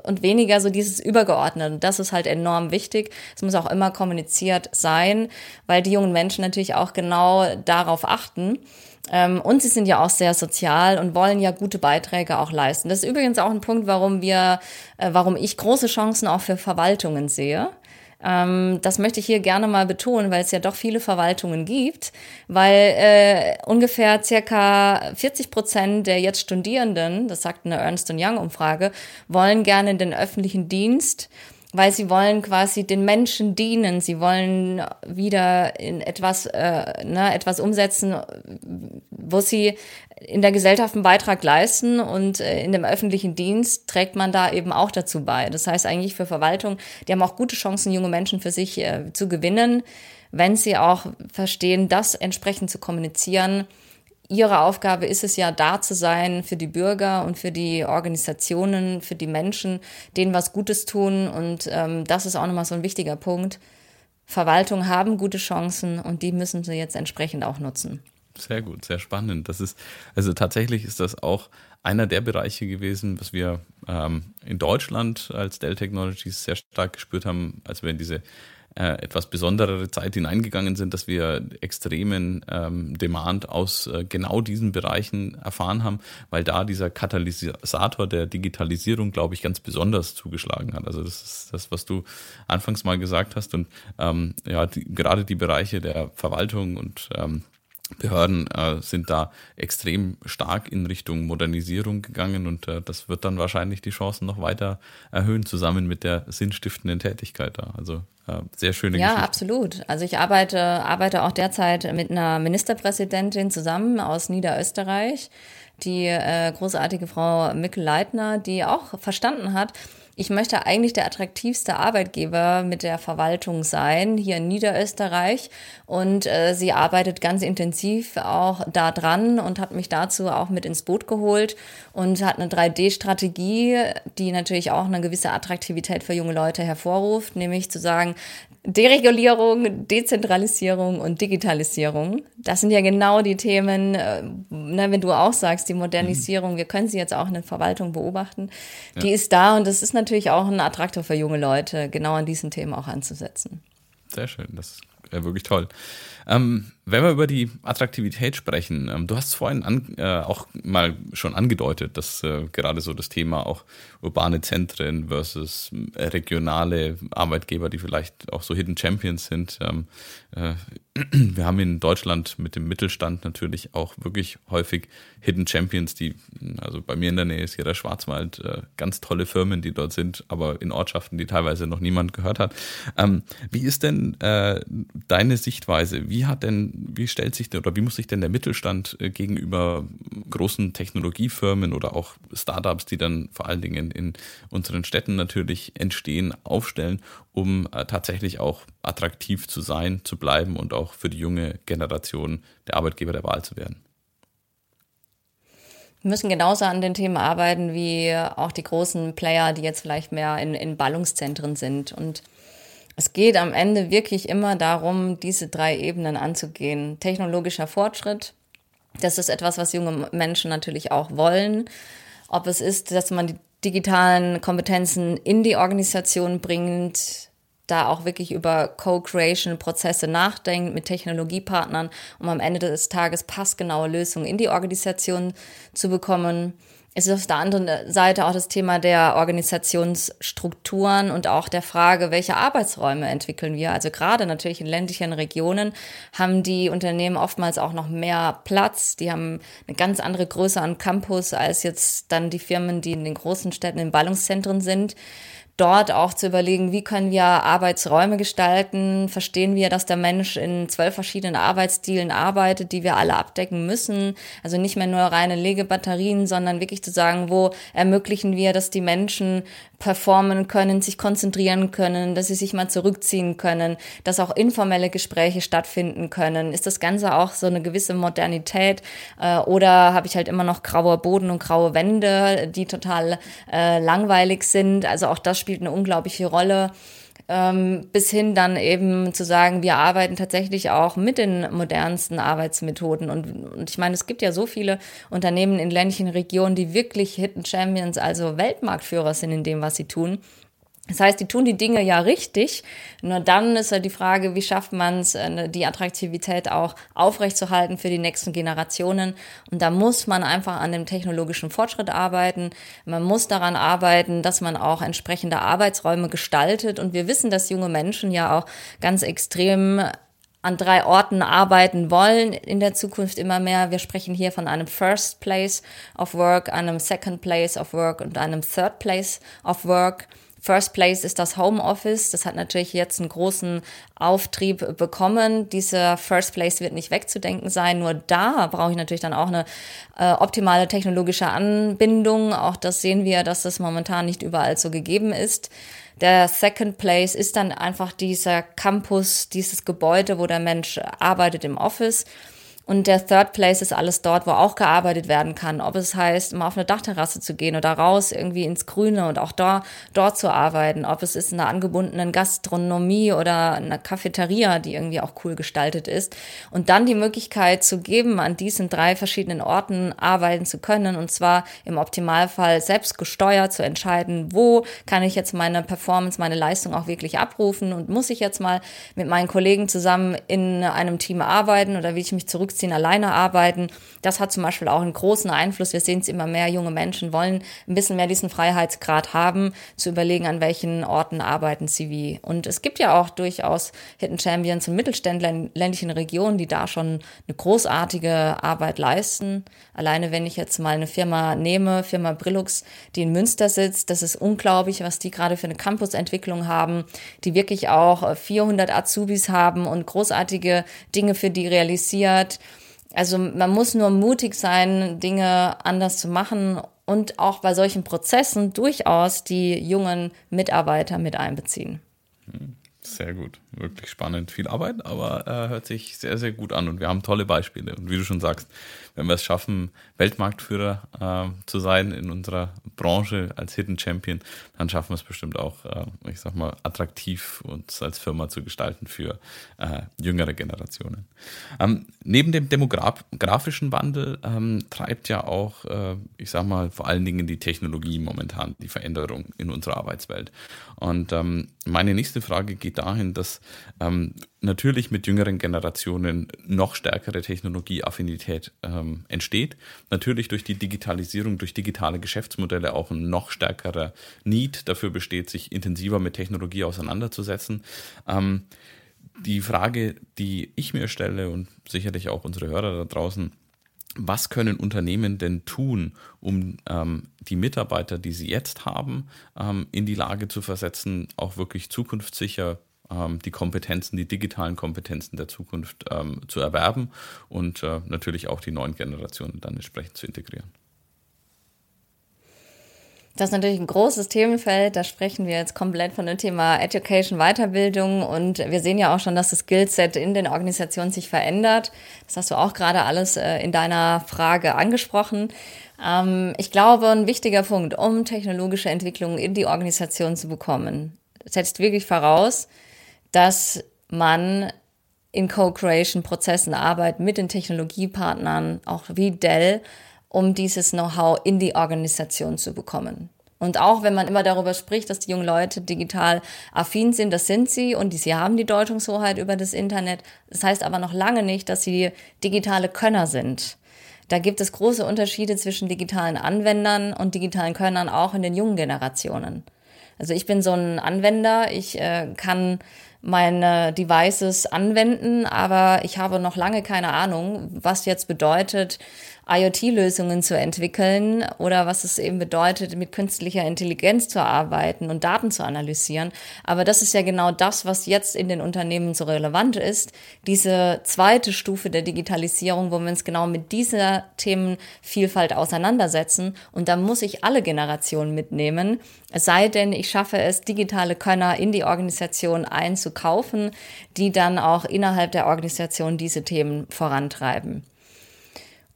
und weniger so dieses Übergeordnete. Und das ist halt enorm wichtig. Es muss auch immer kommuniziert sein, weil die jungen Menschen natürlich auch genau darauf achten. Ähm, und sie sind ja auch sehr sozial und wollen ja gute Beiträge auch leisten. Das ist übrigens auch ein Punkt, warum wir, äh, warum ich große Chancen auch für Verwaltungen sehe das möchte ich hier gerne mal betonen, weil es ja doch viele Verwaltungen gibt, weil äh, ungefähr circa 40 Prozent der jetzt Studierenden, das sagt eine Ernst Young Umfrage, wollen gerne in den öffentlichen Dienst weil sie wollen quasi den Menschen dienen, sie wollen wieder in etwas, äh, ne, etwas umsetzen, wo sie in der Gesellschaft einen Beitrag leisten und äh, in dem öffentlichen Dienst trägt man da eben auch dazu bei. Das heißt eigentlich für Verwaltung, die haben auch gute Chancen, junge Menschen für sich äh, zu gewinnen, wenn sie auch verstehen, das entsprechend zu kommunizieren Ihre Aufgabe ist es ja, da zu sein für die Bürger und für die Organisationen, für die Menschen, denen was Gutes tun. Und ähm, das ist auch nochmal so ein wichtiger Punkt. Verwaltung haben gute Chancen und die müssen sie jetzt entsprechend auch nutzen. Sehr gut, sehr spannend. Das ist, also tatsächlich ist das auch einer der Bereiche gewesen, was wir ähm, in Deutschland als Dell Technologies sehr stark gespürt haben, als wir in diese äh, etwas besonderere Zeit hineingegangen sind, dass wir extremen ähm, Demand aus äh, genau diesen Bereichen erfahren haben, weil da dieser Katalysator der Digitalisierung, glaube ich, ganz besonders zugeschlagen hat. Also das ist das, was du anfangs mal gesagt hast und ähm, ja, die, gerade die Bereiche der Verwaltung und ähm, Behörden äh, sind da extrem stark in Richtung Modernisierung gegangen und äh, das wird dann wahrscheinlich die Chancen noch weiter erhöhen, zusammen mit der sinnstiftenden Tätigkeit da. Also äh, sehr schöne ja, Geschichte. Ja, absolut. Also ich arbeite, arbeite auch derzeit mit einer Ministerpräsidentin zusammen aus Niederösterreich, die äh, großartige Frau Mikkel Leitner, die auch verstanden hat, ich möchte eigentlich der attraktivste Arbeitgeber mit der Verwaltung sein, hier in Niederösterreich. Und äh, sie arbeitet ganz intensiv auch da dran und hat mich dazu auch mit ins Boot geholt und hat eine 3D-Strategie, die natürlich auch eine gewisse Attraktivität für junge Leute hervorruft, nämlich zu sagen, Deregulierung, Dezentralisierung und Digitalisierung. Das sind ja genau die Themen, äh, ne, wenn du auch sagst, die Modernisierung, mhm. wir können sie jetzt auch in der Verwaltung beobachten, die ja. ist da und das ist natürlich auch ein Attraktor für junge Leute, genau an diesen Themen auch anzusetzen. Sehr schön, das ist wirklich toll. Ähm, wenn wir über die Attraktivität sprechen, ähm, du hast es vorhin an, äh, auch mal schon angedeutet, dass äh, gerade so das Thema auch urbane Zentren versus äh, regionale Arbeitgeber, die vielleicht auch so Hidden Champions sind. Ähm, äh, wir haben in Deutschland mit dem Mittelstand natürlich auch wirklich häufig Hidden Champions, die, also bei mir in der Nähe ist hier der Schwarzwald, äh, ganz tolle Firmen, die dort sind, aber in Ortschaften, die teilweise noch niemand gehört hat. Ähm, wie ist denn deine Sichtweise? Wie hat denn wie stellt sich denn oder wie muss sich denn der Mittelstand äh, gegenüber großen Technologiefirmen oder auch Startups, die dann vor allen Dingen in unseren Städten natürlich entstehen, aufstellen, um äh, tatsächlich auch attraktiv zu sein, zu bleiben und auch für die junge Generation der Arbeitgeber der Wahl zu werden? Wir müssen genauso an den Themen arbeiten wie auch die großen Player, die jetzt vielleicht mehr in, in Ballungszentren sind. Und es geht am Ende wirklich immer darum, diese drei Ebenen anzugehen. Technologischer Fortschritt, das ist etwas, was junge Menschen natürlich auch wollen. Ob es ist, dass man die digitalen Kompetenzen in die Organisation bringt, da auch wirklich über Co-Creation-Prozesse nachdenkt mit Technologiepartnern, um am Ende des Tages passgenaue Lösungen in die Organisation zu bekommen es ist auf der anderen Seite auch das Thema der Organisationsstrukturen und auch der Frage, welche Arbeitsräume entwickeln wir. Also gerade natürlich in ländlichen Regionen haben die Unternehmen oftmals auch noch mehr Platz. Die haben eine ganz andere Größe an Campus als jetzt dann die Firmen, die in den großen Städten in Ballungszentren sind dort auch zu überlegen, wie können wir Arbeitsräume gestalten? Verstehen wir, dass der Mensch in zwölf verschiedenen Arbeitsstilen arbeitet, die wir alle abdecken müssen? Also nicht mehr nur reine Legebatterien, sondern wirklich zu sagen, wo ermöglichen wir, dass die Menschen performen können, sich konzentrieren können, dass sie sich mal zurückziehen können, dass auch informelle Gespräche stattfinden können. Ist das Ganze auch so eine gewisse Modernität äh, oder habe ich halt immer noch grauer Boden und graue Wände, die total äh, langweilig sind? Also auch das spielt eine unglaubliche Rolle. Ähm, bis hin dann eben zu sagen, wir arbeiten tatsächlich auch mit den modernsten Arbeitsmethoden. Und, und ich meine, es gibt ja so viele Unternehmen in ländlichen Regionen, die wirklich Hidden Champions, also Weltmarktführer sind in dem, was sie tun. Das heißt, die tun die Dinge ja richtig. Nur dann ist ja die Frage, wie schafft man es, äh, die Attraktivität auch aufrechtzuerhalten für die nächsten Generationen. Und da muss man einfach an dem technologischen Fortschritt arbeiten. Man muss daran arbeiten, dass man auch entsprechende Arbeitsräume gestaltet. Und wir wissen, dass junge Menschen ja auch ganz extrem an drei Orten arbeiten wollen in der Zukunft immer mehr. Wir sprechen hier von einem First Place of Work, einem Second Place of Work und einem Third Place of Work. First Place ist das Homeoffice. Das hat natürlich jetzt einen großen Auftrieb bekommen. Dieser First Place wird nicht wegzudenken sein. Nur da brauche ich natürlich dann auch eine äh, optimale technologische Anbindung. Auch das sehen wir, dass das momentan nicht überall so gegeben ist. Der Second Place ist dann einfach dieser Campus, dieses Gebäude, wo der Mensch arbeitet im Office. Und der Third Place ist alles dort, wo auch gearbeitet werden kann. Ob es heißt, mal auf eine Dachterrasse zu gehen oder raus irgendwie ins Grüne und auch da, dort zu arbeiten. Ob es ist in einer angebundenen Gastronomie oder einer Cafeteria, die irgendwie auch cool gestaltet ist. Und dann die Möglichkeit zu geben, an diesen drei verschiedenen Orten arbeiten zu können. Und zwar im Optimalfall selbst gesteuert zu entscheiden, wo kann ich jetzt meine Performance, meine Leistung auch wirklich abrufen und muss ich jetzt mal mit meinen Kollegen zusammen in einem Team arbeiten oder will ich mich zurück zurückziehen, alleine arbeiten. Das hat zum Beispiel auch einen großen Einfluss. Wir sehen es immer mehr, junge Menschen wollen ein bisschen mehr diesen Freiheitsgrad haben, zu überlegen, an welchen Orten arbeiten sie wie. Und es gibt ja auch durchaus Hidden Champions und Mittelständler in ländlichen Regionen, die da schon eine großartige Arbeit leisten. Alleine wenn ich jetzt mal eine Firma nehme, Firma Brillux, die in Münster sitzt, das ist unglaublich, was die gerade für eine Campusentwicklung haben, die wirklich auch 400 Azubis haben und großartige Dinge für die realisiert. Also man muss nur mutig sein, Dinge anders zu machen und auch bei solchen Prozessen durchaus die jungen Mitarbeiter mit einbeziehen. Sehr gut, wirklich spannend. Viel Arbeit, aber äh, hört sich sehr, sehr gut an und wir haben tolle Beispiele. Und wie du schon sagst, wenn wir es schaffen, Weltmarktführer äh, zu sein in unserer Branche als Hidden Champion, dann schaffen wir es bestimmt auch, äh, ich sag mal, attraktiv uns als Firma zu gestalten für äh, jüngere Generationen. Ähm, neben dem demografischen Wandel ähm, treibt ja auch, äh, ich sag mal, vor allen Dingen die Technologie momentan die Veränderung in unserer Arbeitswelt. Und ähm, meine nächste Frage geht dahin, dass ähm, natürlich mit jüngeren Generationen noch stärkere Technologieaffinität ähm, entsteht. Natürlich durch die Digitalisierung, durch digitale Geschäftsmodelle auch ein noch stärkerer Need dafür besteht, sich intensiver mit Technologie auseinanderzusetzen. Ähm, die Frage, die ich mir stelle und sicherlich auch unsere Hörer da draußen, was können Unternehmen denn tun, um ähm, die Mitarbeiter, die sie jetzt haben, ähm, in die Lage zu versetzen, auch wirklich zukunftssicher ähm, die Kompetenzen, die digitalen Kompetenzen der Zukunft ähm, zu erwerben und äh, natürlich auch die neuen Generationen dann entsprechend zu integrieren. Das ist natürlich ein großes Themenfeld. Da sprechen wir jetzt komplett von dem Thema Education, Weiterbildung. Und wir sehen ja auch schon, dass das Skillset in den Organisationen sich verändert. Das hast du auch gerade alles äh, in deiner Frage angesprochen. Ähm, ich glaube, ein wichtiger Punkt, um technologische Entwicklungen in die Organisation zu bekommen, setzt wirklich voraus, dass man in Co-Creation-Prozessen arbeitet mit den Technologiepartnern, auch wie Dell, um dieses Know-how in die Organisation zu bekommen. Und auch wenn man immer darüber spricht, dass die jungen Leute digital affin sind, das sind sie und sie haben die Deutungshoheit über das Internet. Das heißt aber noch lange nicht, dass sie digitale Könner sind. Da gibt es große Unterschiede zwischen digitalen Anwendern und digitalen Könnern auch in den jungen Generationen. Also ich bin so ein Anwender, ich äh, kann meine Devices anwenden, aber ich habe noch lange keine Ahnung, was jetzt bedeutet, IoT-Lösungen zu entwickeln oder was es eben bedeutet, mit künstlicher Intelligenz zu arbeiten und Daten zu analysieren. Aber das ist ja genau das, was jetzt in den Unternehmen so relevant ist. Diese zweite Stufe der Digitalisierung, wo wir uns genau mit dieser Themenvielfalt auseinandersetzen. Und da muss ich alle Generationen mitnehmen. Es sei denn, ich schaffe es, digitale Könner in die Organisation einzukaufen, die dann auch innerhalb der Organisation diese Themen vorantreiben.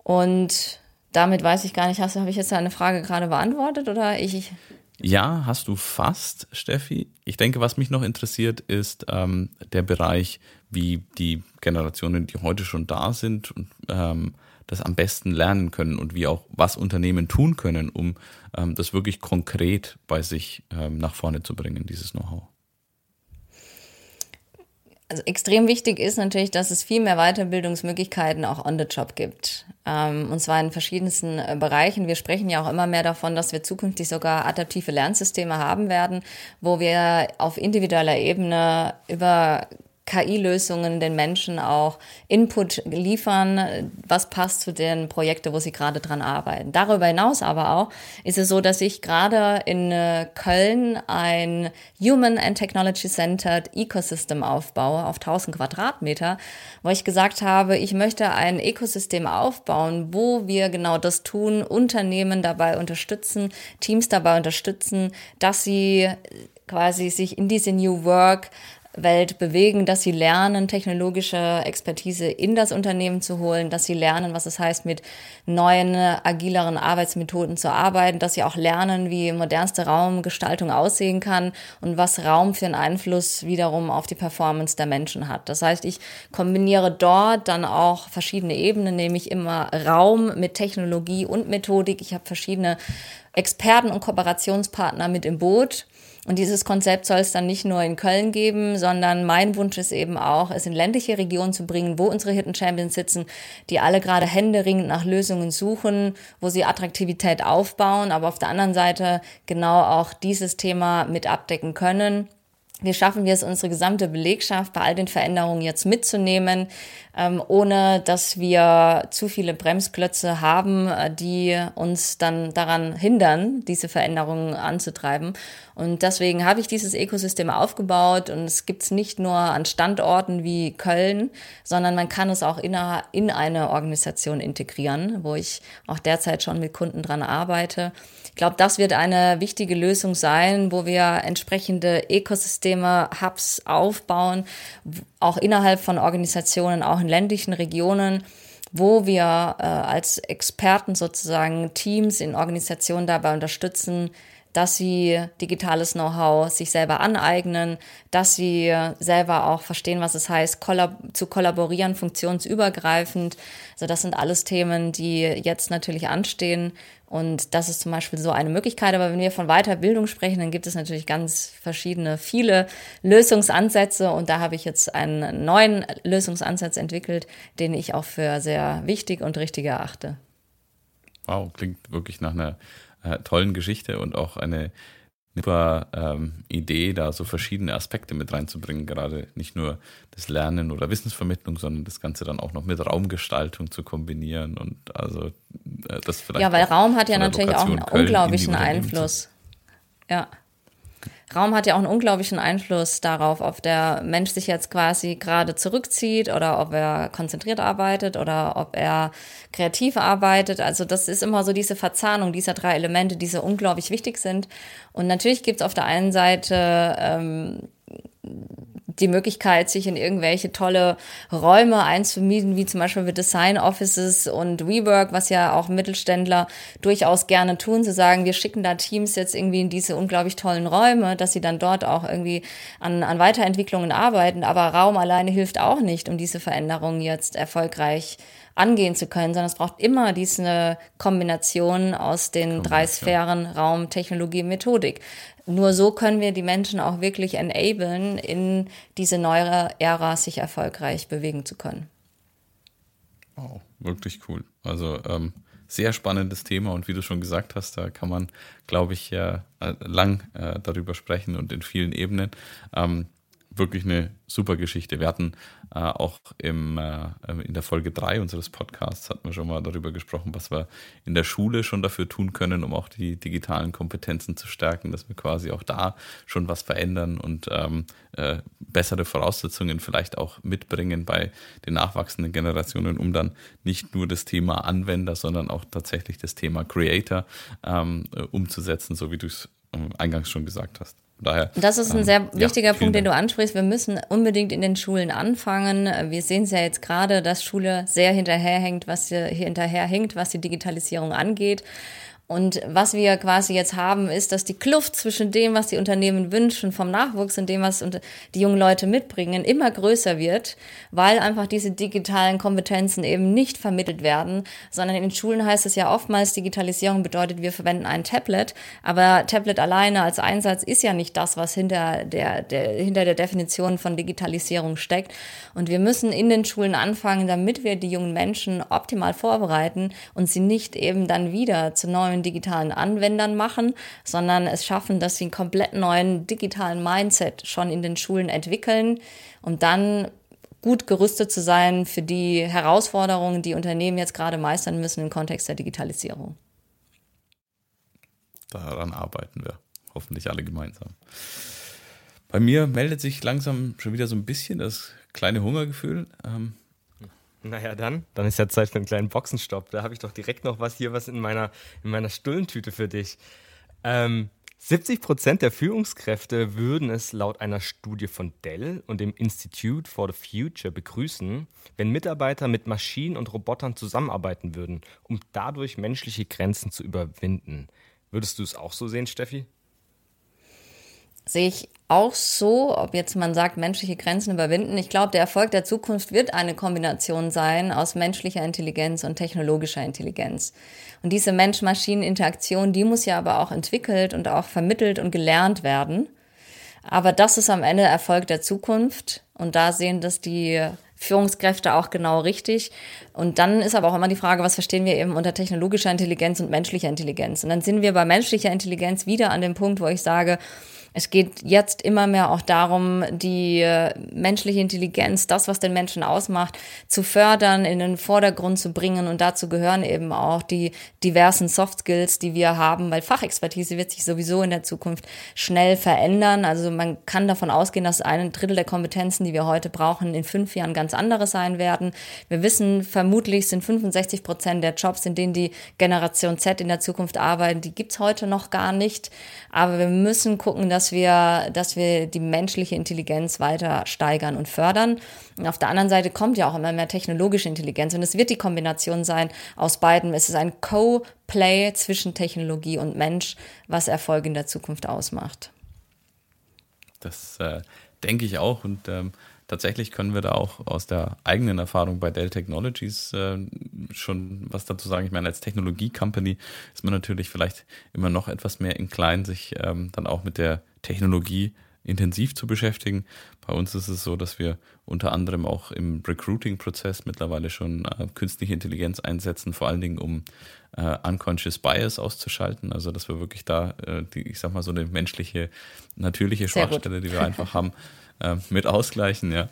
Und damit weiß ich gar nicht, hast, habe ich jetzt deine Frage gerade beantwortet oder ich? Ja, hast du fast, Steffi. Ich denke, was mich noch interessiert, ist ähm, der Bereich, wie die Generationen, die heute schon da sind und ähm, das am besten lernen können und wie auch was Unternehmen tun können, um ähm, das wirklich konkret bei sich ähm, nach vorne zu bringen, dieses Know-how. Also extrem wichtig ist natürlich, dass es viel mehr Weiterbildungsmöglichkeiten auch on the job gibt. Ähm, und zwar in verschiedensten äh, Bereichen. Wir sprechen ja auch immer mehr davon, dass wir zukünftig sogar adaptive Lernsysteme haben werden, wo wir auf individueller Ebene über KI-Lösungen den Menschen auch Input liefern, was passt zu den Projekten, wo sie gerade dran arbeiten. Darüber hinaus aber auch ist es so, dass ich gerade in äh, Köln ein Human and Technology Centered Ecosystem aufbaue auf 1000 Quadratmeter, wo ich gesagt habe, ich möchte ein Ökosystem aufbauen, wo wir genau das tun, Unternehmen dabei unterstützen, Teams dabei unterstützen, dass sie quasi sich in diese New Work Welt bewegen, dass sie lernen, technologische Expertise in das Unternehmen zu holen, dass sie lernen, was es heißt, mit neuen, agileren Arbeitsmethoden zu arbeiten, dass sie auch lernen, wie modernste Raumgestaltung aussehen kann und was Raum für einen Einfluss wiederum auf die Performance der Menschen hat. Das heißt, ich kombiniere dort dann auch verschiedene Ebenen, nämlich immer Raum mit Technologie und Methodik. Ich habe verschiedene Experten und Kooperationspartner mit im Boot und dieses Konzept soll es dann nicht nur in Köln geben, sondern mein Wunsch ist eben auch, es in ländliche Regionen zu bringen, wo unsere Hidden Champions sitzen, die alle gerade händeringend nach Lösungen suchen, wo sie Attraktivität aufbauen, aber auf der anderen Seite genau auch dieses Thema mit abdecken können wie schaffen wir es, unsere gesamte Belegschaft bei all den Veränderungen jetzt mitzunehmen, ähm, ohne dass wir zu viele Bremsklötze haben, äh, die uns dann daran hindern, diese Veränderungen anzutreiben. Und deswegen habe ich dieses Ökosystem aufgebaut und es gibt es nicht nur an Standorten wie Köln, sondern man kann es auch in eine Organisation integrieren, wo ich auch derzeit schon mit Kunden dran arbeite. Glaube, das wird eine wichtige Lösung sein, wo wir entsprechende Ökosysteme, Hubs aufbauen, auch innerhalb von Organisationen, auch in ländlichen Regionen, wo wir äh, als Experten sozusagen Teams in Organisationen dabei unterstützen, dass sie digitales Know-how sich selber aneignen, dass sie selber auch verstehen, was es heißt, zu kollaborieren, funktionsübergreifend. Also das sind alles Themen, die jetzt natürlich anstehen. Und das ist zum Beispiel so eine Möglichkeit. Aber wenn wir von Weiterbildung sprechen, dann gibt es natürlich ganz verschiedene, viele Lösungsansätze. Und da habe ich jetzt einen neuen Lösungsansatz entwickelt, den ich auch für sehr wichtig und richtig erachte. Wow, klingt wirklich nach einer äh, tollen Geschichte und auch eine super ähm, Idee, da so verschiedene Aspekte mit reinzubringen, gerade nicht nur das Lernen oder Wissensvermittlung, sondern das Ganze dann auch noch mit Raumgestaltung zu kombinieren und also äh, das vielleicht. Ja, weil Raum hat ja natürlich auch einen Köln unglaublichen Einfluss. Ja. Raum hat ja auch einen unglaublichen Einfluss darauf, ob der Mensch sich jetzt quasi gerade zurückzieht oder ob er konzentriert arbeitet oder ob er kreativ arbeitet. Also das ist immer so diese Verzahnung dieser drei Elemente, die so unglaublich wichtig sind. Und natürlich gibt es auf der einen Seite ähm, die Möglichkeit, sich in irgendwelche tolle Räume einzumieten, wie zum Beispiel mit Design Offices und WeWork, was ja auch Mittelständler durchaus gerne tun, zu sagen, wir schicken da Teams jetzt irgendwie in diese unglaublich tollen Räume, dass sie dann dort auch irgendwie an, an Weiterentwicklungen arbeiten. Aber Raum alleine hilft auch nicht, um diese Veränderungen jetzt erfolgreich angehen zu können, sondern es braucht immer diese Kombination aus den drei Sphären Raum, Technologie, Methodik nur so können wir die Menschen auch wirklich enablen, in diese neue Ära sich erfolgreich bewegen zu können. Wow, wirklich cool. Also ähm, sehr spannendes Thema und wie du schon gesagt hast, da kann man, glaube ich, ja äh, lang äh, darüber sprechen und in vielen Ebenen. Ähm, wirklich eine super Geschichte. Wir hatten äh, auch im, äh, in der Folge 3 unseres Podcasts hatten wir schon mal darüber gesprochen, was wir in der Schule schon dafür tun können, um auch die digitalen Kompetenzen zu stärken, dass wir quasi auch da schon was verändern und ähm, äh, bessere Voraussetzungen vielleicht auch mitbringen bei den nachwachsenden Generationen, um dann nicht nur das Thema Anwender, sondern auch tatsächlich das Thema Creator ähm, äh, umzusetzen, so wie du es ähm, eingangs schon gesagt hast. Daher, das ist ein ähm, sehr wichtiger ja, Punkt, den du ansprichst. Wir müssen unbedingt in den Schulen anfangen. Wir sehen es ja jetzt gerade, dass Schule sehr hinterherhängt, was hier hinterherhängt, was die Digitalisierung angeht. Und was wir quasi jetzt haben, ist, dass die Kluft zwischen dem, was die Unternehmen wünschen vom Nachwuchs und dem, was die jungen Leute mitbringen, immer größer wird, weil einfach diese digitalen Kompetenzen eben nicht vermittelt werden, sondern in den Schulen heißt es ja oftmals, Digitalisierung bedeutet, wir verwenden ein Tablet, aber Tablet alleine als Einsatz ist ja nicht das, was hinter der, der, hinter der Definition von Digitalisierung steckt. Und wir müssen in den Schulen anfangen, damit wir die jungen Menschen optimal vorbereiten und sie nicht eben dann wieder zu neuen neuen digitalen Anwendern machen, sondern es schaffen, dass sie einen komplett neuen digitalen Mindset schon in den Schulen entwickeln, um dann gut gerüstet zu sein für die Herausforderungen, die Unternehmen jetzt gerade meistern müssen im Kontext der Digitalisierung. Daran arbeiten wir hoffentlich alle gemeinsam. Bei mir meldet sich langsam schon wieder so ein bisschen das kleine Hungergefühl. Ähm, naja, dann. Dann ist ja Zeit für einen kleinen Boxenstopp. Da habe ich doch direkt noch was hier, was in meiner, in meiner Stullentüte für dich. Ähm, 70 Prozent der Führungskräfte würden es laut einer Studie von Dell und dem Institute for the Future begrüßen, wenn Mitarbeiter mit Maschinen und Robotern zusammenarbeiten würden, um dadurch menschliche Grenzen zu überwinden. Würdest du es auch so sehen, Steffi? Sehe ich auch so, ob jetzt man sagt, menschliche Grenzen überwinden. Ich glaube, der Erfolg der Zukunft wird eine Kombination sein aus menschlicher Intelligenz und technologischer Intelligenz. Und diese Mensch-Maschinen-Interaktion, die muss ja aber auch entwickelt und auch vermittelt und gelernt werden. Aber das ist am Ende Erfolg der Zukunft. Und da sehen das die Führungskräfte auch genau richtig. Und dann ist aber auch immer die Frage, was verstehen wir eben unter technologischer Intelligenz und menschlicher Intelligenz? Und dann sind wir bei menschlicher Intelligenz wieder an dem Punkt, wo ich sage, es geht jetzt immer mehr auch darum, die äh, menschliche Intelligenz, das, was den Menschen ausmacht, zu fördern, in den Vordergrund zu bringen. Und dazu gehören eben auch die diversen Soft Skills, die wir haben, weil Fachexpertise wird sich sowieso in der Zukunft schnell verändern. Also man kann davon ausgehen, dass ein Drittel der Kompetenzen, die wir heute brauchen, in fünf Jahren ganz andere sein werden. Wir wissen, vermutlich sind 65 Prozent der Jobs, in denen die Generation Z in der Zukunft arbeiten, die gibt's heute noch gar nicht. Aber wir müssen gucken, dass wir, dass wir die menschliche Intelligenz weiter steigern und fördern. Und auf der anderen Seite kommt ja auch immer mehr technologische Intelligenz und es wird die Kombination sein aus beiden. Es ist ein Co-Play zwischen Technologie und Mensch, was Erfolg in der Zukunft ausmacht. Das äh, denke ich auch und ähm, tatsächlich können wir da auch aus der eigenen Erfahrung bei Dell Technologies äh, schon was dazu sagen. Ich meine, als Technologie-Company ist man natürlich vielleicht immer noch etwas mehr inclined, sich ähm, dann auch mit der Technologie intensiv zu beschäftigen. Bei uns ist es so, dass wir unter anderem auch im Recruiting-Prozess mittlerweile schon äh, künstliche Intelligenz einsetzen, vor allen Dingen um äh, Unconscious Bias auszuschalten. Also dass wir wirklich da, äh, die, ich sag mal, so eine menschliche, natürliche Schwachstelle, die wir einfach haben, äh, mit ausgleichen, ja.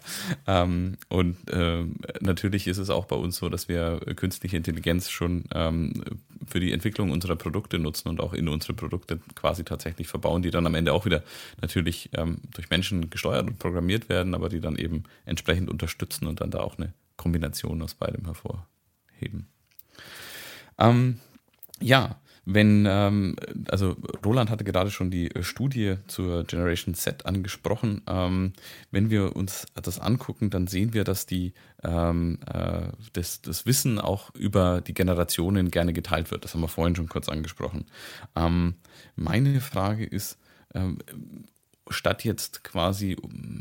Ähm, und äh, natürlich ist es auch bei uns so, dass wir künstliche Intelligenz schon ähm, für die Entwicklung unserer Produkte nutzen und auch in unsere Produkte quasi tatsächlich verbauen, die dann am Ende auch wieder natürlich ähm, durch Menschen gesteuert und programmiert werden, aber die dann eben entsprechend unterstützen und dann da auch eine Kombination aus beidem hervorheben. Ähm, ja, wenn, ähm, also Roland hatte gerade schon die äh, Studie zur Generation Z angesprochen. Ähm, wenn wir uns das angucken, dann sehen wir, dass die ähm, äh, das, das Wissen auch über die Generationen gerne geteilt wird. Das haben wir vorhin schon kurz angesprochen. Ähm, meine Frage ist, ähm, statt jetzt quasi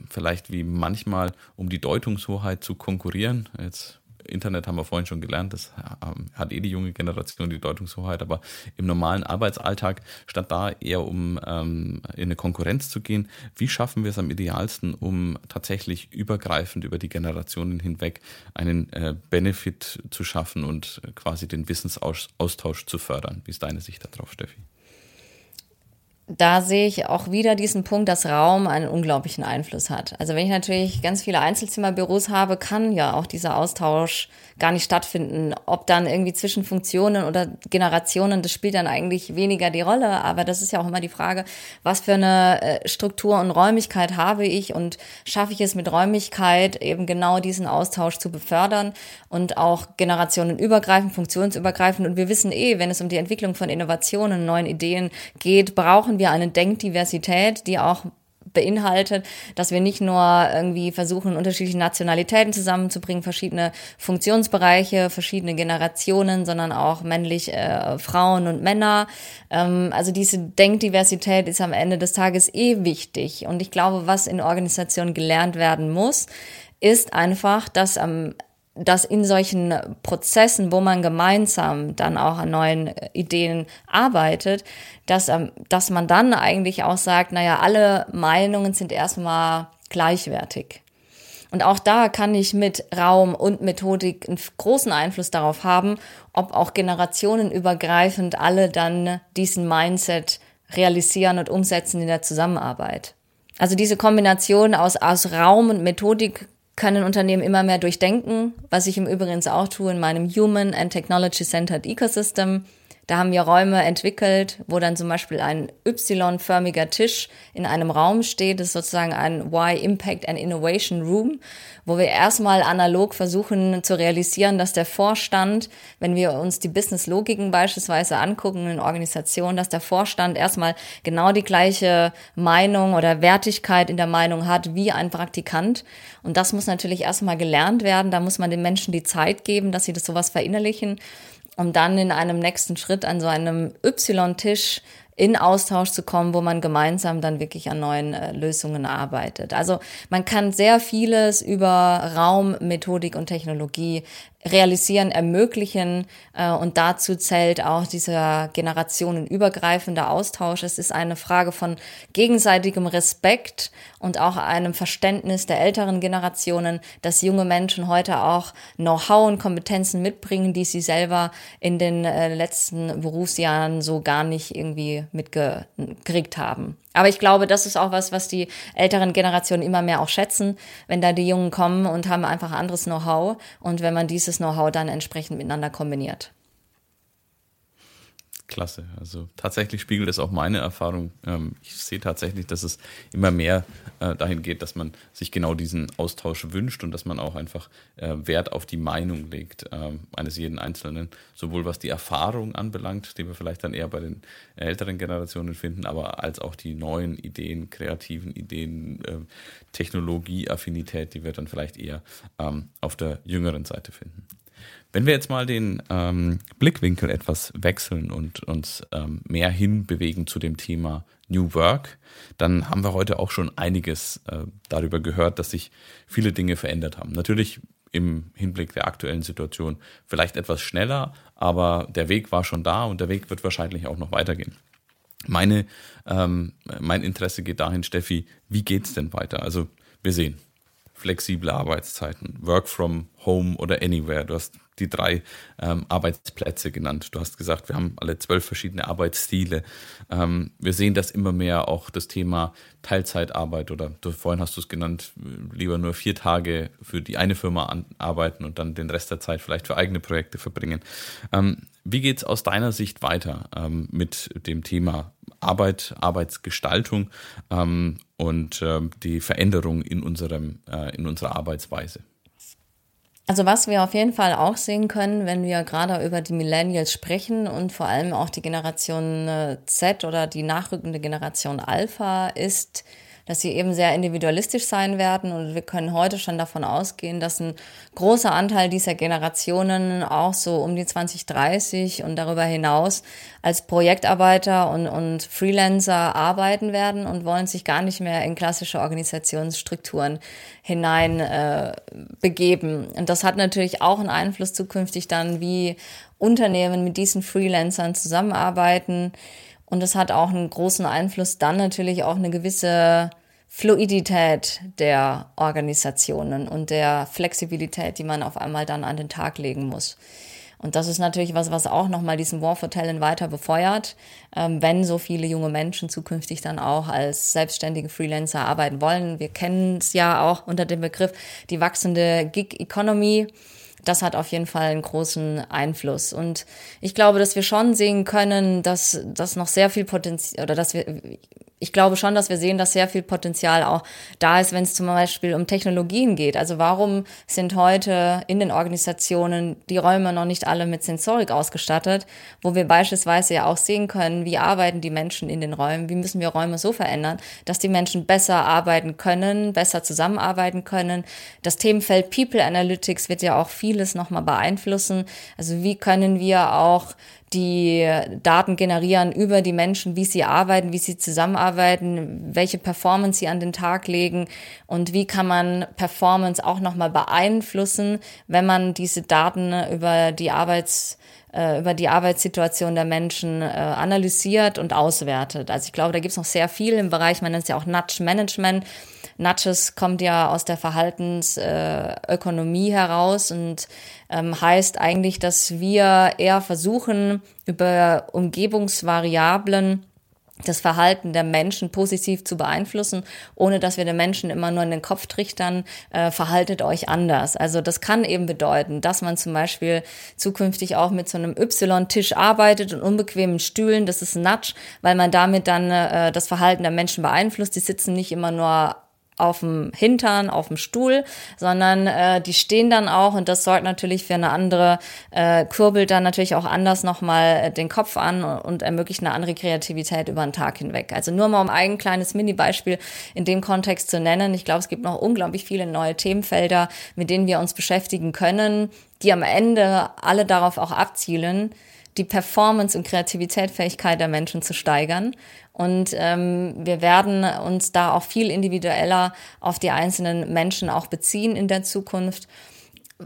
vielleicht wie manchmal um die Deutungshoheit zu konkurrieren, jetzt Internet haben wir vorhin schon gelernt, das ähm, hat eh die junge Generation die Deutungshoheit, aber im normalen Arbeitsalltag, statt da eher um ähm, in eine Konkurrenz zu gehen, wie schaffen wir es am idealsten, um tatsächlich übergreifend über die Generationen hinweg einen äh, Benefit zu schaffen und quasi den Wissensaustausch zu fördern? Wie ist deine Sicht darauf, Steffi? Da sehe ich auch wieder diesen Punkt, dass Raum einen unglaublichen Einfluss hat. Also wenn ich natürlich ganz viele Einzelzimmerbüros habe, kann ja auch dieser Austausch gar nicht stattfinden. Ob dann irgendwie zwischen Funktionen oder Generationen, das spielt dann eigentlich weniger die Rolle. Aber das ist ja auch immer die Frage, was für eine äh, Struktur und Räumlichkeit habe ich und schaffe ich es mit Räumlichkeit eben genau diesen Austausch zu befördern und auch generationenübergreifend, funktionsübergreifend. Und wir wissen eh, wenn es um die Entwicklung von Innovationen, neuen Ideen geht, brauchen brauchen wir eine Denkdiversität, die auch beinhaltet, dass wir nicht nur irgendwie versuchen, unterschiedliche Nationalitäten zusammenzubringen, verschiedene Funktionsbereiche, verschiedene Generationen, sondern auch männlich äh, Frauen und Männer. Ähm, also diese Denkdiversität ist am Ende des Tages eh wichtig. Und ich glaube, was in Organisationen gelernt werden muss, ist einfach, dass am dass in solchen Prozessen, wo man gemeinsam dann auch an neuen Ideen arbeitet, dass, ähm, dass man dann eigentlich auch sagt, naja, alle Meinungen sind erstmal gleichwertig. Und auch da kann ich mit Raum und Methodik einen großen Einfluss darauf haben, ob auch generationenübergreifend alle dann diesen Mindset realisieren und umsetzen in der Zusammenarbeit. Also diese Kombination aus, aus Raum und Methodik können Unternehmen immer mehr durchdenken, was ich im Übrigen auch tue in meinem Human and Technology Centered Ecosystem. Da haben wir Räume entwickelt, wo dann zum Beispiel ein Y-förmiger Tisch in einem Raum steht. Das ist sozusagen ein Y Impact and Innovation Room, wo wir erstmal analog versuchen zu realisieren, dass der Vorstand, wenn wir uns die Business-Logiken beispielsweise angucken in Organisationen, dass der Vorstand erstmal genau die gleiche Meinung oder Wertigkeit in der Meinung hat wie ein Praktikant. Und das muss natürlich erstmal gelernt werden. Da muss man den Menschen die Zeit geben, dass sie das sowas verinnerlichen um dann in einem nächsten Schritt an so einem Y-Tisch in Austausch zu kommen, wo man gemeinsam dann wirklich an neuen äh, Lösungen arbeitet. Also man kann sehr vieles über Raum, Methodik und Technologie realisieren, ermöglichen. Äh, und dazu zählt auch dieser generationenübergreifende Austausch. Es ist eine Frage von gegenseitigem Respekt und auch einem Verständnis der älteren Generationen, dass junge Menschen heute auch Know-how und Kompetenzen mitbringen, die sie selber in den äh, letzten Berufsjahren so gar nicht irgendwie mitgekriegt haben. Aber ich glaube, das ist auch was, was die älteren Generationen immer mehr auch schätzen, wenn da die Jungen kommen und haben einfach anderes Know-how und wenn man dieses Know-how dann entsprechend miteinander kombiniert klasse. Also tatsächlich spiegelt es auch meine Erfahrung. Ähm, ich sehe tatsächlich, dass es immer mehr äh, dahin geht, dass man sich genau diesen Austausch wünscht und dass man auch einfach äh, Wert auf die Meinung legt ähm, eines jeden Einzelnen, sowohl was die Erfahrung anbelangt, die wir vielleicht dann eher bei den älteren Generationen finden, aber als auch die neuen Ideen, kreativen Ideen, äh, Technologieaffinität, die wir dann vielleicht eher ähm, auf der jüngeren Seite finden. Wenn wir jetzt mal den ähm, Blickwinkel etwas wechseln und uns ähm, mehr hinbewegen zu dem Thema New Work, dann haben wir heute auch schon einiges äh, darüber gehört, dass sich viele Dinge verändert haben. Natürlich im Hinblick der aktuellen Situation vielleicht etwas schneller, aber der Weg war schon da und der Weg wird wahrscheinlich auch noch weitergehen. Meine, ähm, mein Interesse geht dahin, Steffi, wie geht's denn weiter? Also wir sehen flexible Arbeitszeiten, Work from Home oder Anywhere. Du hast die drei ähm, Arbeitsplätze genannt. Du hast gesagt, wir haben alle zwölf verschiedene Arbeitsstile. Ähm, wir sehen das immer mehr auch das Thema Teilzeitarbeit oder du, vorhin hast du es genannt, lieber nur vier Tage für die eine Firma an, arbeiten und dann den Rest der Zeit vielleicht für eigene Projekte verbringen. Ähm, wie geht es aus deiner Sicht weiter ähm, mit dem Thema Arbeit, Arbeitsgestaltung ähm, und ähm, die Veränderung in, unserem, äh, in unserer Arbeitsweise? Also was wir auf jeden Fall auch sehen können, wenn wir gerade über die Millennials sprechen und vor allem auch die Generation äh, Z oder die nachrückende Generation Alpha ist, dass sie eben sehr individualistisch sein werden. Und wir können heute schon davon ausgehen, dass ein großer Anteil dieser Generationen auch so um die 2030 und darüber hinaus als Projektarbeiter und, und Freelancer arbeiten werden und wollen sich gar nicht mehr in klassische Organisationsstrukturen hinein äh, begeben. Und das hat natürlich auch einen Einfluss zukünftig dann, wie Unternehmen mit diesen Freelancern zusammenarbeiten und es hat auch einen großen Einfluss dann natürlich auch eine gewisse Fluidität der Organisationen und der Flexibilität, die man auf einmal dann an den Tag legen muss. Und das ist natürlich was, was auch nochmal diesen War for Talent weiter befeuert, ähm, wenn so viele junge Menschen zukünftig dann auch als selbstständige Freelancer arbeiten wollen. Wir kennen es ja auch unter dem Begriff die wachsende Gig Economy das hat auf jeden Fall einen großen Einfluss. Und ich glaube, dass wir schon sehen können, dass das noch sehr viel Potenzial oder dass wir ich glaube schon, dass wir sehen, dass sehr viel Potenzial auch da ist, wenn es zum Beispiel um Technologien geht. Also warum sind heute in den Organisationen die Räume noch nicht alle mit Sensorik ausgestattet, wo wir beispielsweise ja auch sehen können, wie arbeiten die Menschen in den Räumen, wie müssen wir Räume so verändern, dass die Menschen besser arbeiten können, besser zusammenarbeiten können. Das Themenfeld People Analytics wird ja auch vieles nochmal beeinflussen. Also wie können wir auch die Daten generieren über die Menschen, wie sie arbeiten, wie sie zusammenarbeiten, welche Performance sie an den Tag legen und wie kann man Performance auch nochmal beeinflussen, wenn man diese Daten über die Arbeits äh, über die Arbeitssituation der Menschen äh, analysiert und auswertet. Also ich glaube, da gibt es noch sehr viel im Bereich, man nennt es ja auch Nudge Management. Nudges kommt ja aus der Verhaltensökonomie heraus und ähm, heißt eigentlich, dass wir eher versuchen, über Umgebungsvariablen das Verhalten der Menschen positiv zu beeinflussen, ohne dass wir den Menschen immer nur in den Kopf trichtern, äh, verhaltet euch anders. Also das kann eben bedeuten, dass man zum Beispiel zukünftig auch mit so einem Y-Tisch arbeitet und unbequemen Stühlen. Das ist ein weil man damit dann äh, das Verhalten der Menschen beeinflusst. Die sitzen nicht immer nur auf dem Hintern, auf dem Stuhl, sondern äh, die stehen dann auch und das sorgt natürlich für eine andere, äh, kurbelt dann natürlich auch anders nochmal äh, den Kopf an und, ermöglicht eine andere Kreativität über den Tag hinweg. Also nur mal um ein kleines Mini-Beispiel in dem Kontext zu nennen. Ich glaube, es gibt noch unglaublich viele neue Themenfelder, mit denen wir uns beschäftigen können, die am Ende alle darauf auch abzielen, die Performance und Kreativitätsfähigkeit der Menschen zu steigern. Und ähm, wir werden uns da auch viel individueller auf die einzelnen Menschen auch beziehen in der Zukunft.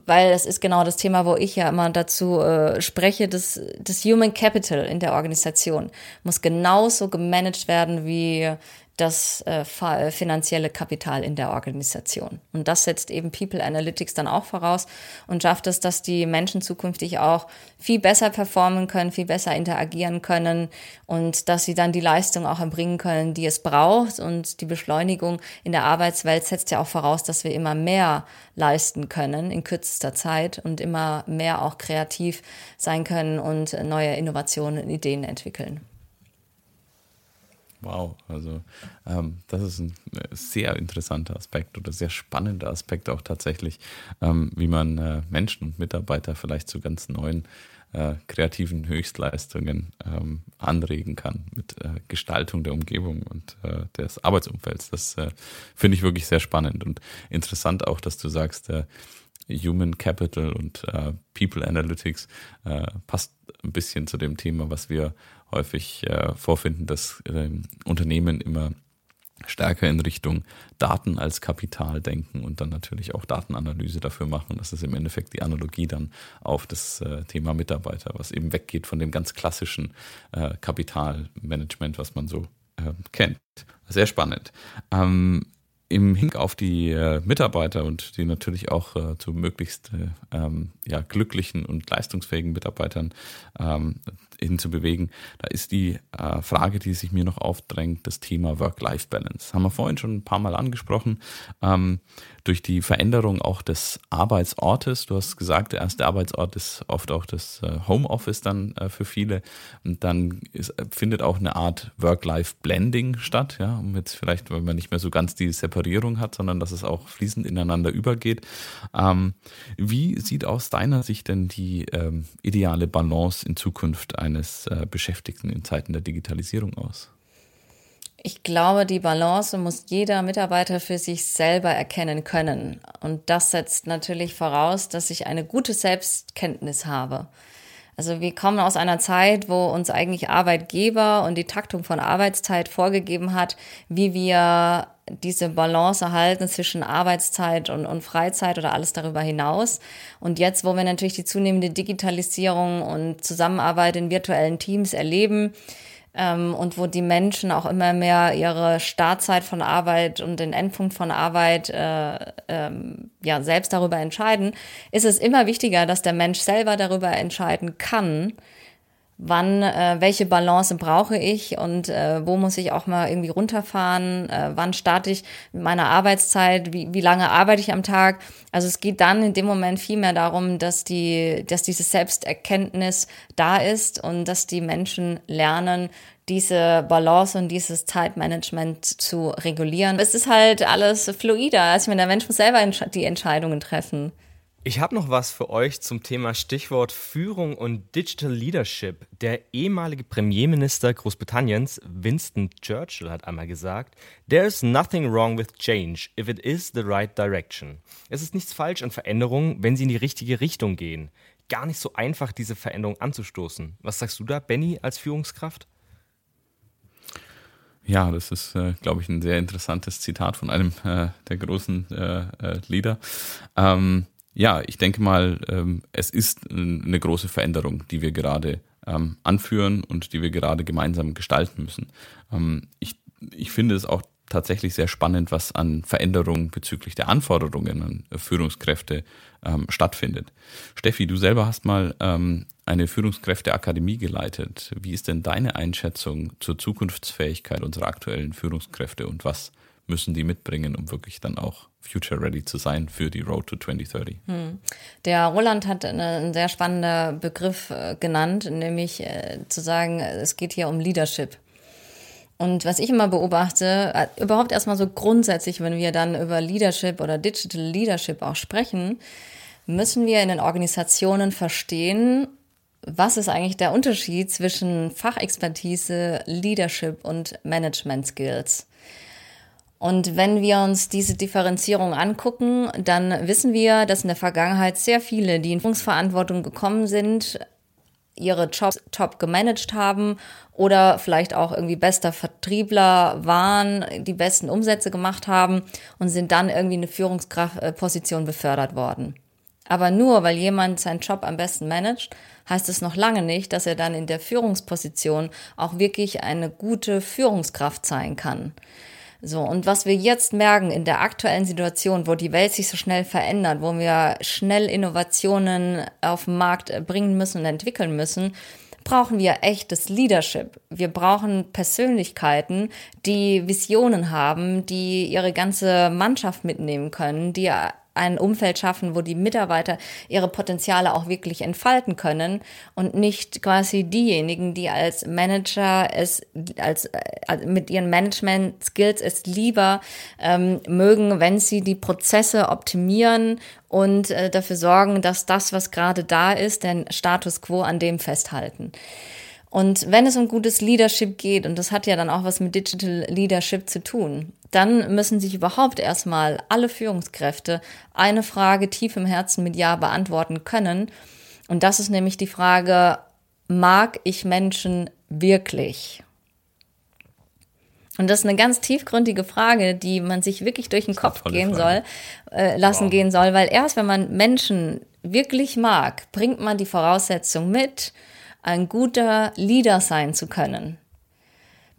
Weil das ist genau das Thema, wo ich ja immer dazu äh, spreche, das, das Human Capital in der Organisation muss genauso gemanagt werden wie das äh, finanzielle Kapital in der Organisation. Und das setzt eben People Analytics dann auch voraus und schafft es, dass die Menschen zukünftig auch viel besser performen können, viel besser interagieren können und dass sie dann die Leistung auch erbringen können, die es braucht. Und die Beschleunigung in der Arbeitswelt setzt ja auch voraus, dass wir immer mehr leisten können in kürzester Zeit und immer mehr auch kreativ sein können und neue Innovationen und Ideen entwickeln. Wow, also ähm, das ist ein äh, sehr interessanter Aspekt oder sehr spannender Aspekt auch tatsächlich, ähm, wie man äh, Menschen und Mitarbeiter vielleicht zu ganz neuen äh, kreativen Höchstleistungen ähm, anregen kann mit äh, Gestaltung der Umgebung und äh, des Arbeitsumfelds. Das äh, finde ich wirklich sehr spannend und interessant auch, dass du sagst, Human Capital und People Analytics passt ein bisschen zu dem Thema, was wir häufig äh, vorfinden, dass äh, Unternehmen immer stärker in Richtung Daten als Kapital denken und dann natürlich auch Datenanalyse dafür machen. Das ist im Endeffekt die Analogie dann auf das äh, Thema Mitarbeiter, was eben weggeht von dem ganz klassischen äh, Kapitalmanagement, was man so äh, kennt. Sehr spannend. Ähm, im Hink auf die äh, Mitarbeiter und die natürlich auch äh, zu möglichst äh, ähm, ja, glücklichen und leistungsfähigen Mitarbeitern ähm, hinzubewegen, da ist die äh, Frage, die sich mir noch aufdrängt, das Thema Work-Life-Balance. Haben wir vorhin schon ein paar Mal angesprochen. Ähm, durch die Veränderung auch des Arbeitsortes, du hast gesagt, der erste Arbeitsort ist oft auch das äh, Homeoffice dann äh, für viele. Und dann ist, findet auch eine Art Work-Life-Blending statt, ja, um jetzt vielleicht, weil man nicht mehr so ganz die Separierung hat, sondern dass es auch fließend ineinander übergeht. Ähm, wie sieht aus deiner Sicht denn die ähm, ideale Balance in Zukunft ein? Eines äh, Beschäftigten in Zeiten der Digitalisierung aus? Ich glaube, die Balance muss jeder Mitarbeiter für sich selber erkennen können. Und das setzt natürlich voraus, dass ich eine gute Selbstkenntnis habe. Also wir kommen aus einer Zeit, wo uns eigentlich Arbeitgeber und die Taktung von Arbeitszeit vorgegeben hat, wie wir diese Balance erhalten zwischen Arbeitszeit und, und Freizeit oder alles darüber hinaus. Und jetzt, wo wir natürlich die zunehmende Digitalisierung und Zusammenarbeit in virtuellen Teams erleben, ähm, und wo die Menschen auch immer mehr ihre Startzeit von Arbeit und den Endpunkt von Arbeit äh, ähm, ja selbst darüber entscheiden, ist es immer wichtiger, dass der Mensch selber darüber entscheiden kann, wann, äh, welche Balance brauche ich und äh, wo muss ich auch mal irgendwie runterfahren, äh, wann starte ich mit meiner Arbeitszeit, wie, wie lange arbeite ich am Tag. Also es geht dann in dem Moment viel mehr darum, dass die, dass diese Selbsterkenntnis da ist und dass die Menschen lernen, diese Balance und dieses Zeitmanagement zu regulieren. Es ist halt alles fluider. Ich meine, der Mensch muss selber die Entscheidungen treffen. Ich habe noch was für euch zum Thema Stichwort Führung und Digital Leadership. Der ehemalige Premierminister Großbritanniens, Winston Churchill, hat einmal gesagt, There is nothing wrong with change if it is the right direction. Es ist nichts falsch an Veränderungen, wenn sie in die richtige Richtung gehen. Gar nicht so einfach, diese Veränderung anzustoßen. Was sagst du da, Benny, als Führungskraft? Ja, das ist, äh, glaube ich, ein sehr interessantes Zitat von einem äh, der großen äh, äh Leader. Ähm, ja, ich denke mal, ähm, es ist eine große Veränderung, die wir gerade ähm, anführen und die wir gerade gemeinsam gestalten müssen. Ähm, ich, ich finde es auch tatsächlich sehr spannend, was an Veränderungen bezüglich der Anforderungen an Führungskräfte ähm, stattfindet. Steffi, du selber hast mal ähm, eine Führungskräfteakademie geleitet. Wie ist denn deine Einschätzung zur Zukunftsfähigkeit unserer aktuellen Führungskräfte und was müssen die mitbringen, um wirklich dann auch future ready zu sein für die Road to 2030. Hm. Der Roland hat einen sehr spannenden Begriff äh, genannt, nämlich äh, zu sagen, es geht hier um Leadership. Und was ich immer beobachte, äh, überhaupt erstmal so grundsätzlich, wenn wir dann über Leadership oder Digital Leadership auch sprechen, müssen wir in den Organisationen verstehen, was ist eigentlich der Unterschied zwischen Fachexpertise, Leadership und Management Skills? Und wenn wir uns diese Differenzierung angucken, dann wissen wir, dass in der Vergangenheit sehr viele, die in Führungsverantwortung gekommen sind, ihre Jobs top gemanagt haben oder vielleicht auch irgendwie bester Vertriebler waren, die besten Umsätze gemacht haben und sind dann irgendwie in eine Führungsposition befördert worden. Aber nur weil jemand seinen Job am besten managt, heißt es noch lange nicht, dass er dann in der Führungsposition auch wirklich eine gute Führungskraft sein kann. So, und was wir jetzt merken in der aktuellen Situation, wo die Welt sich so schnell verändert, wo wir schnell Innovationen auf den Markt bringen müssen und entwickeln müssen, brauchen wir echtes Leadership. Wir brauchen Persönlichkeiten, die Visionen haben, die ihre ganze Mannschaft mitnehmen können, die ein Umfeld schaffen, wo die Mitarbeiter ihre Potenziale auch wirklich entfalten können und nicht quasi diejenigen, die als Manager es als, als mit ihren Management Skills es lieber ähm, mögen, wenn sie die Prozesse optimieren und äh, dafür sorgen, dass das, was gerade da ist, den Status quo an dem festhalten. Und wenn es um gutes Leadership geht, und das hat ja dann auch was mit Digital Leadership zu tun, dann müssen sich überhaupt erstmal alle Führungskräfte eine Frage tief im Herzen mit Ja beantworten können. Und das ist nämlich die Frage, mag ich Menschen wirklich? Und das ist eine ganz tiefgründige Frage, die man sich wirklich durch den Kopf gehen Frage. soll, äh, lassen wow. gehen soll, weil erst wenn man Menschen wirklich mag, bringt man die Voraussetzung mit, ein guter Leader sein zu können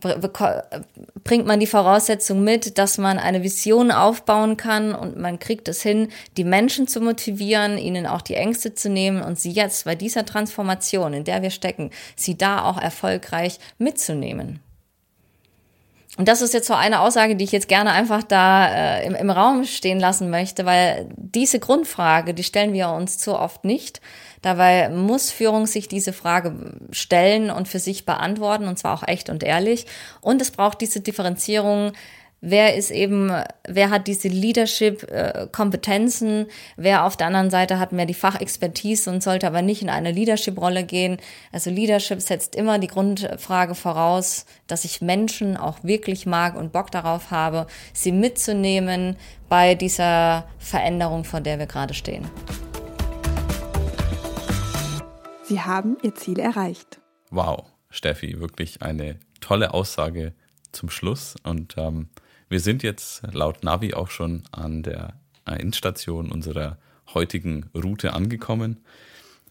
bringt man die Voraussetzung mit, dass man eine Vision aufbauen kann und man kriegt es hin, die Menschen zu motivieren, ihnen auch die Ängste zu nehmen und sie jetzt bei dieser Transformation, in der wir stecken, sie da auch erfolgreich mitzunehmen. Und das ist jetzt so eine Aussage, die ich jetzt gerne einfach da äh, im, im Raum stehen lassen möchte, weil diese Grundfrage, die stellen wir uns zu oft nicht. Dabei muss Führung sich diese Frage stellen und für sich beantworten, und zwar auch echt und ehrlich. Und es braucht diese Differenzierung wer ist eben, wer hat diese Leadership-Kompetenzen, wer auf der anderen Seite hat mehr die Fachexpertise und sollte aber nicht in eine Leadership-Rolle gehen. Also Leadership setzt immer die Grundfrage voraus, dass ich Menschen auch wirklich mag und Bock darauf habe, sie mitzunehmen bei dieser Veränderung, vor der wir gerade stehen. Sie haben Ihr Ziel erreicht. Wow, Steffi, wirklich eine tolle Aussage zum Schluss. Und ähm, wir sind jetzt laut Navi auch schon an der Endstation unserer heutigen Route angekommen.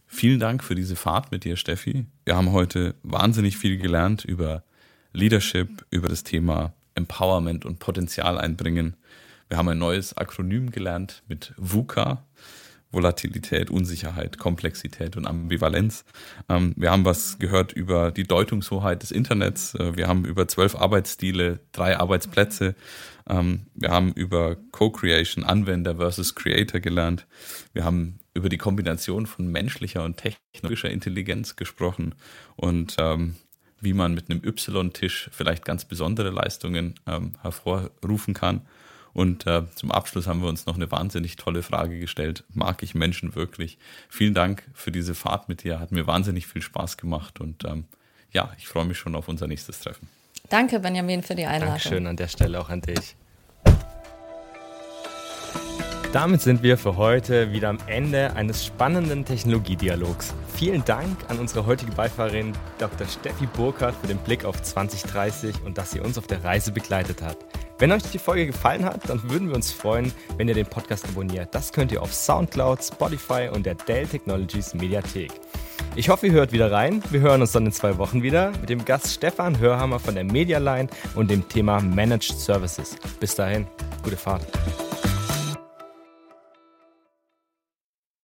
Vielen Dank für diese Fahrt mit dir, Steffi. Wir haben heute wahnsinnig viel gelernt über Leadership, über das Thema Empowerment und Potenzial einbringen. Wir haben ein neues Akronym gelernt mit VUCA. Volatilität, Unsicherheit, Komplexität und Ambivalenz. Ähm, wir haben was gehört über die Deutungshoheit des Internets. Äh, wir haben über zwölf Arbeitsstile, drei Arbeitsplätze. Ähm, wir haben über Co-Creation, Anwender versus Creator gelernt. Wir haben über die Kombination von menschlicher und technischer Intelligenz gesprochen und ähm, wie man mit einem Y-Tisch vielleicht ganz besondere Leistungen hervorrufen kann. Und äh, zum Abschluss haben wir uns noch eine wahnsinnig tolle Frage gestellt. Mag ich Menschen wirklich? Vielen Dank für diese Fahrt mit dir. Hat mir wahnsinnig viel Spaß gemacht. Und ähm, ja, ich freue mich schon auf unser nächstes Treffen. Danke, Benjamin, für die Einladung. Dankeschön an der Stelle auch an dich. Damit sind wir für heute wieder am Ende eines spannenden Technologiedialogs. Vielen Dank an unsere heutige Beifahrerin Dr. Steffi Burkhardt für den Blick auf 2030 und dass sie uns auf der Reise begleitet hat. Wenn euch die Folge gefallen hat, dann würden wir uns freuen, wenn ihr den Podcast abonniert. Das könnt ihr auf Soundcloud, Spotify und der Dell Technologies Mediathek. Ich hoffe, ihr hört wieder rein. Wir hören uns dann in zwei Wochen wieder mit dem Gast Stefan Hörhammer von der Medialine und dem Thema Managed Services. Bis dahin, gute Fahrt.